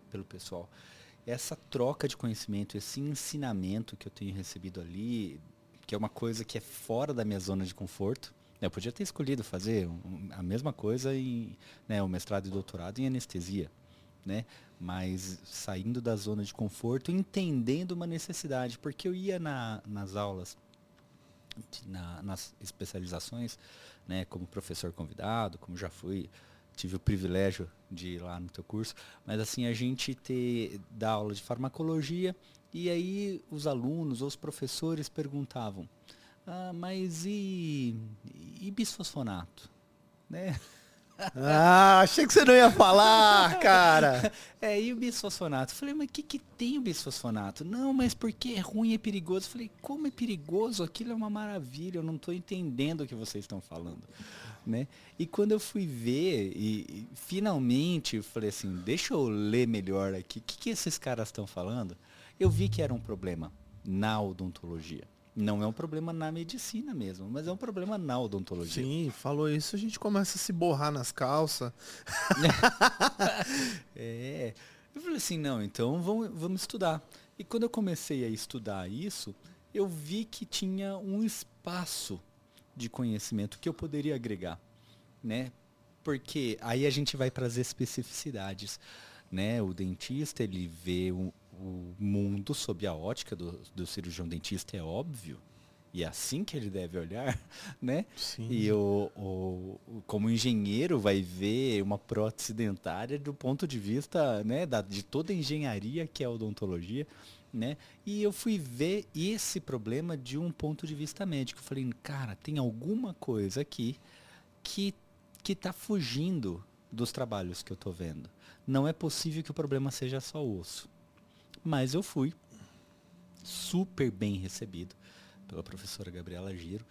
pelo pessoal. Essa troca de conhecimento, esse ensinamento que eu tenho recebido ali, que é uma coisa que é fora da minha zona de conforto, Eu podia ter escolhido fazer a mesma coisa em né, o mestrado e doutorado em anestesia, né? Mas saindo da zona de conforto, entendendo uma necessidade, porque eu ia na, nas aulas, na, nas especializações, né, como professor convidado, como já fui, tive o privilégio de ir lá no teu curso, mas assim a gente ter da aula de farmacologia e aí os alunos ou os professores perguntavam ah, mas e, e bisfosfonato? Né? Ah, achei que você não ia falar, cara. É, e o bisfosfonato? Falei, mas o que, que tem o bisfosfonato? Não, mas porque é ruim, é perigoso. Falei, como é perigoso? Aquilo é uma maravilha, eu não estou entendendo o que vocês estão falando. Né? E quando eu fui ver, e, e finalmente, eu falei assim, deixa eu ler melhor aqui, o que, que esses caras estão falando? Eu vi que era um problema na odontologia. Não é um problema na medicina mesmo, mas é um problema na odontologia. Sim, falou isso, a gente começa a se borrar nas calças. é. Eu falei assim, não, então vamos, vamos estudar. E quando eu comecei a estudar isso, eu vi que tinha um espaço de conhecimento que eu poderia agregar, né? Porque aí a gente vai para as especificidades, né? O dentista, ele vê um, o mundo sob a ótica do, do cirurgião dentista, é óbvio. E é assim que ele deve olhar, né? Sim. E o, o, como engenheiro vai ver uma prótese dentária do ponto de vista né, da, de toda a engenharia que é a odontologia. Né? E eu fui ver esse problema de um ponto de vista médico. Eu falei, cara, tem alguma coisa aqui que que está fugindo dos trabalhos que eu estou vendo. Não é possível que o problema seja só osso. Mas eu fui super bem recebido pela professora Gabriela Giro,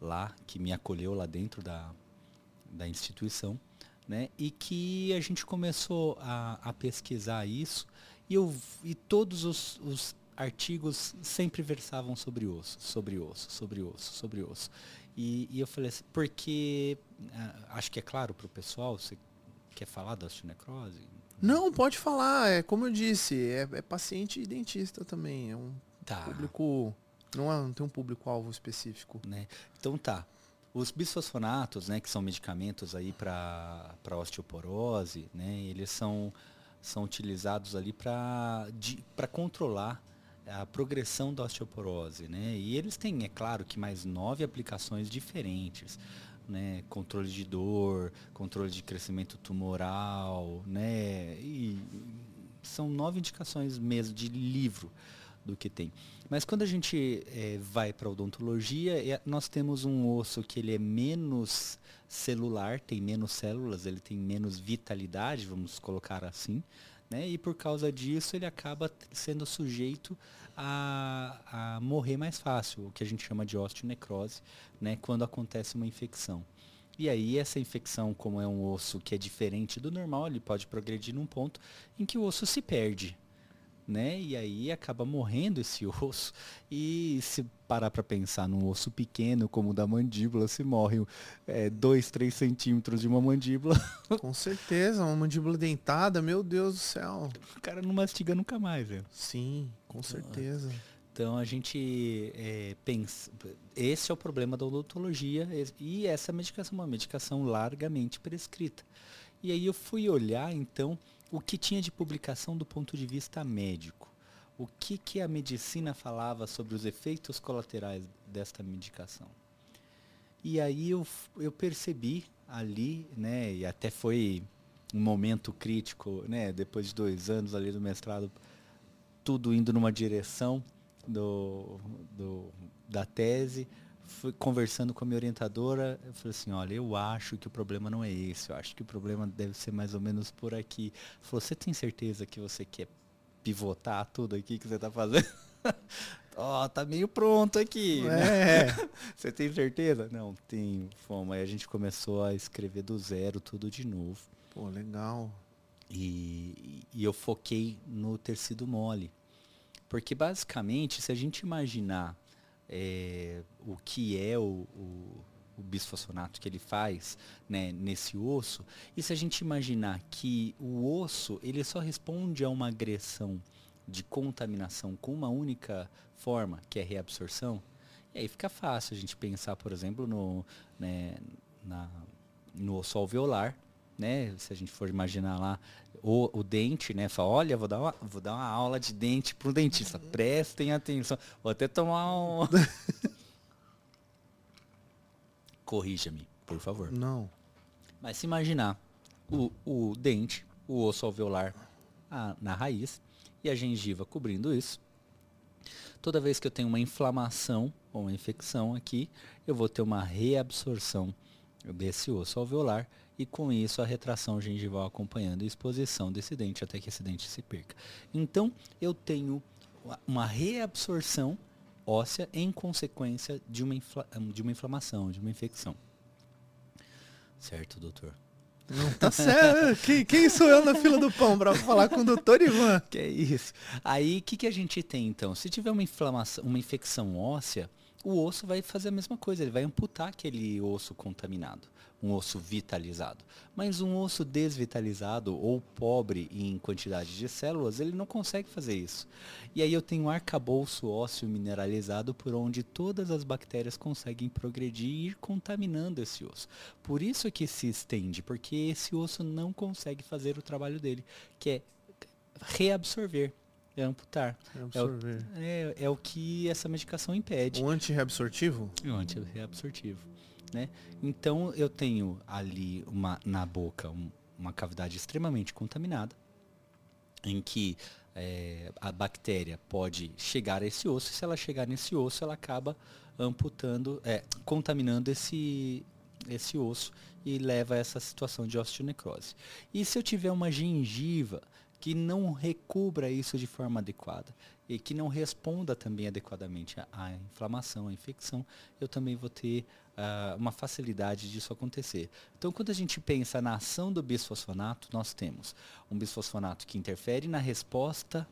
lá, que me acolheu lá dentro da, da instituição, né? E que a gente começou a, a pesquisar isso e, eu, e todos os, os artigos sempre versavam sobre osso, sobre osso, sobre osso, sobre osso. E, e eu falei assim, porque uh, acho que é claro para o pessoal, você quer falar da osteonecrose? Não, pode falar. É como eu disse, é, é paciente e dentista também. É um tá. público. Não, é, não tem um público-alvo específico. Né? Então tá. Os bisfosfonatos, né, que são medicamentos aí para osteoporose, né, eles são, são utilizados ali para controlar a progressão da osteoporose, né? E eles têm, é claro, que mais nove aplicações diferentes né, controle de dor, controle de crescimento tumoral, né, e são nove indicações mesmo de livro do que tem. Mas quando a gente é, vai para odontologia, é, nós temos um osso que ele é menos celular, tem menos células, ele tem menos vitalidade, vamos colocar assim, né? E por causa disso ele acaba sendo sujeito a, a morrer mais fácil, o que a gente chama de osteonecrose, né, quando acontece uma infecção. E aí essa infecção, como é um osso que é diferente do normal, ele pode progredir num ponto em que o osso se perde né? E aí acaba morrendo esse osso. E se parar para pensar num osso pequeno como o da mandíbula, se morre 2, é, 3 centímetros de uma mandíbula. Com certeza, uma mandíbula dentada, meu Deus do céu. O cara não mastiga nunca mais, velho. Sim, com então, certeza. Então a gente é, pensa. Esse é o problema da odontologia e essa medicação é uma medicação largamente prescrita. E aí eu fui olhar então o que tinha de publicação do ponto de vista médico. O que, que a medicina falava sobre os efeitos colaterais desta medicação. E aí eu, eu percebi ali, né, e até foi um momento crítico, né, depois de dois anos ali do mestrado, tudo indo numa direção do, do, da tese, fui conversando com a minha orientadora, eu falei assim, olha, eu acho que o problema não é esse, eu acho que o problema deve ser mais ou menos por aqui. Ela falou, você tem certeza que você quer pivotar tudo aqui que você está fazendo? Ó, oh, tá meio pronto aqui. É. você tem certeza? Não, tenho. Fomos. Aí a gente começou a escrever do zero tudo de novo. Pô, legal. E, e eu foquei no tecido mole. Porque basicamente, se a gente imaginar é, o que é o, o, o, bisfosfonato que ele faz né, nesse osso. E se a gente imaginar que o osso ele só responde a uma agressão de contaminação com uma única forma, que é reabsorção, E aí fica fácil a gente pensar, por exemplo, no, né, na, no osso alveolar, né? Se a gente for imaginar lá o, o dente, né? Fala, olha, vou dar, uma, vou dar uma aula de dente para o dentista. Prestem atenção. Vou até tomar um. Corrija-me, por favor. Não. Mas se imaginar o, o dente, o osso alveolar a, na raiz e a gengiva cobrindo isso. Toda vez que eu tenho uma inflamação ou uma infecção aqui, eu vou ter uma reabsorção desse osso alveolar e com isso a retração gengival acompanhando a exposição desse dente até que esse dente se perca. Então, eu tenho uma reabsorção óssea em consequência de uma, de uma inflamação, de uma infecção. Certo, doutor? Não, tá certo. quem, quem, sou eu na fila do pão para falar com o doutor Ivan? Que é isso. Aí, o que, que a gente tem então? Se tiver uma inflamação, uma infecção óssea, o osso vai fazer a mesma coisa, ele vai amputar aquele osso contaminado um osso vitalizado. Mas um osso desvitalizado ou pobre em quantidade de células, ele não consegue fazer isso. E aí eu tenho um arcabouço ósseo mineralizado por onde todas as bactérias conseguem progredir e ir contaminando esse osso. Por isso que se estende, porque esse osso não consegue fazer o trabalho dele, que é reabsorver. É amputar. Reabsorver. É, o, é, é o que essa medicação impede. Um antirreabsortivo? Um antirreabsortivo. Né? Então eu tenho ali uma, na boca um, uma cavidade extremamente contaminada, em que é, a bactéria pode chegar a esse osso, e se ela chegar nesse osso, ela acaba amputando, é, contaminando esse, esse osso e leva a essa situação de osteonecrose. E se eu tiver uma gengiva que não recubra isso de forma adequada e que não responda também adequadamente à inflamação, à infecção, eu também vou ter uh, uma facilidade disso acontecer. Então, quando a gente pensa na ação do bisfosfonato, nós temos um bisfosfonato que interfere na resposta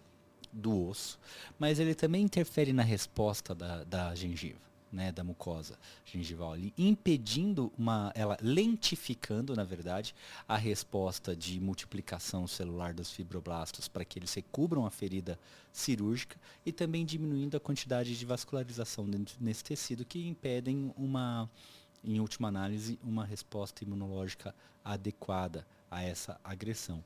do osso, mas ele também interfere na resposta da, da gengiva né, da mucosa gengival ali, impedindo uma, ela lentificando, na verdade, a resposta de multiplicação celular dos fibroblastos para que eles recubram a ferida cirúrgica e também diminuindo a quantidade de vascularização dentro nesse tecido que impedem uma, em última análise, uma resposta imunológica adequada a essa agressão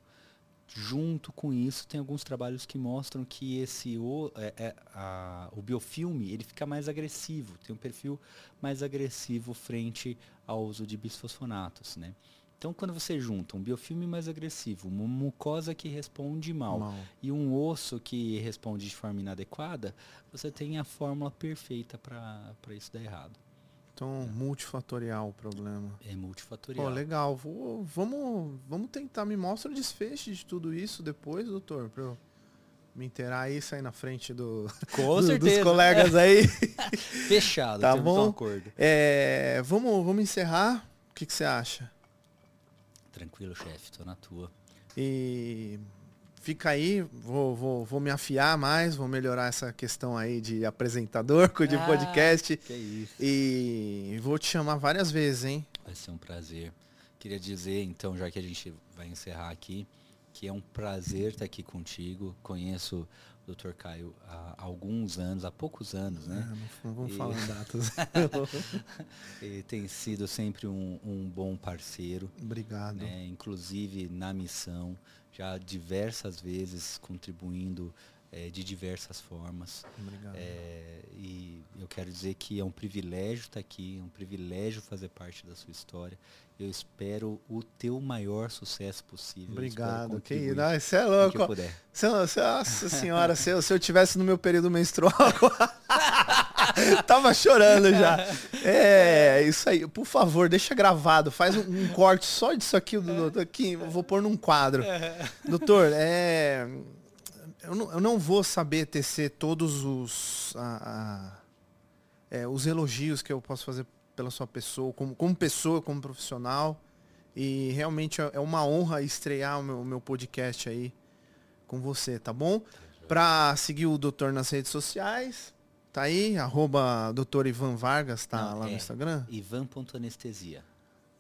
junto com isso tem alguns trabalhos que mostram que esse o, é, é, a, o biofilme ele fica mais agressivo, tem um perfil mais agressivo frente ao uso de bisfosfonatos, né? Então, quando você junta um biofilme mais agressivo, uma mucosa que responde mal, mal, e um osso que responde de forma inadequada, você tem a fórmula perfeita para isso dar errado. Então, é. multifatorial o problema. É multifatorial. Pô, legal. Vou, vamos, vamos tentar. Me mostra o desfecho de tudo isso depois, doutor, para eu me inteirar aí, sair na frente do, do, dos colegas aí. Fechado, tá bom? Um acordo. É, vamos, vamos encerrar. O que, que você acha? Tranquilo, chefe. Tô na tua. E fica aí, vou, vou, vou me afiar mais, vou melhorar essa questão aí de apresentador, de ah, podcast. Que isso. E vou te chamar várias vezes, hein? Vai ser um prazer. Queria dizer, então, já que a gente vai encerrar aqui, que é um prazer estar aqui contigo. Conheço o Dr. Caio há alguns anos, há poucos anos, né? É, não vamos e... falar em datas. ele tem sido sempre um, um bom parceiro. Obrigado. Né? Inclusive na missão já diversas vezes contribuindo é, de diversas formas. Obrigado. É, e eu quero dizer que é um privilégio estar aqui, é um privilégio fazer parte da sua história. Eu espero o teu maior sucesso possível. Obrigado, que não, isso é louco. Que se, se, nossa senhora, se eu, se eu tivesse no meu período menstrual, tava chorando já. É, isso aí. Por favor, deixa gravado. Faz um, um corte só disso aqui, doutor, aqui. Vou pôr num quadro. Doutor, é, eu, não, eu não vou saber tecer todos os, a, a, é, os elogios que eu posso fazer pela sua pessoa, como, como pessoa, como profissional. E realmente é, é uma honra estrear o meu, o meu podcast aí com você, tá bom? Para seguir o doutor nas redes sociais, tá aí, arroba doutor Ivan Vargas, tá Não, lá é no Instagram? Ivan.anestesia.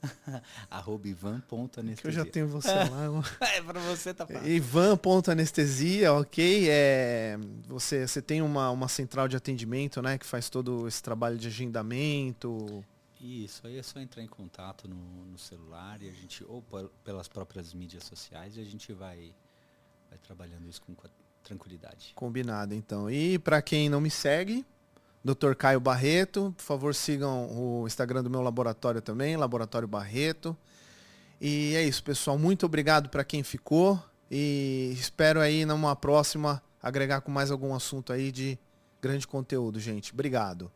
Arroba ivan.anestesia. Que eu já tenho você lá. é, pra você tá fácil. Ivan.anestesia, ok. É, você, você tem uma, uma central de atendimento, né? Que faz todo esse trabalho de agendamento. Isso, aí é só entrar em contato no, no celular e a gente, ou pelas próprias mídias sociais, e a gente vai, vai trabalhando isso com tranquilidade. Combinado, então. E para quem não me segue, Dr. Caio Barreto. Por favor, sigam o Instagram do meu laboratório também, Laboratório Barreto. E é isso, pessoal. Muito obrigado para quem ficou. E espero aí numa próxima agregar com mais algum assunto aí de grande conteúdo, gente. Obrigado.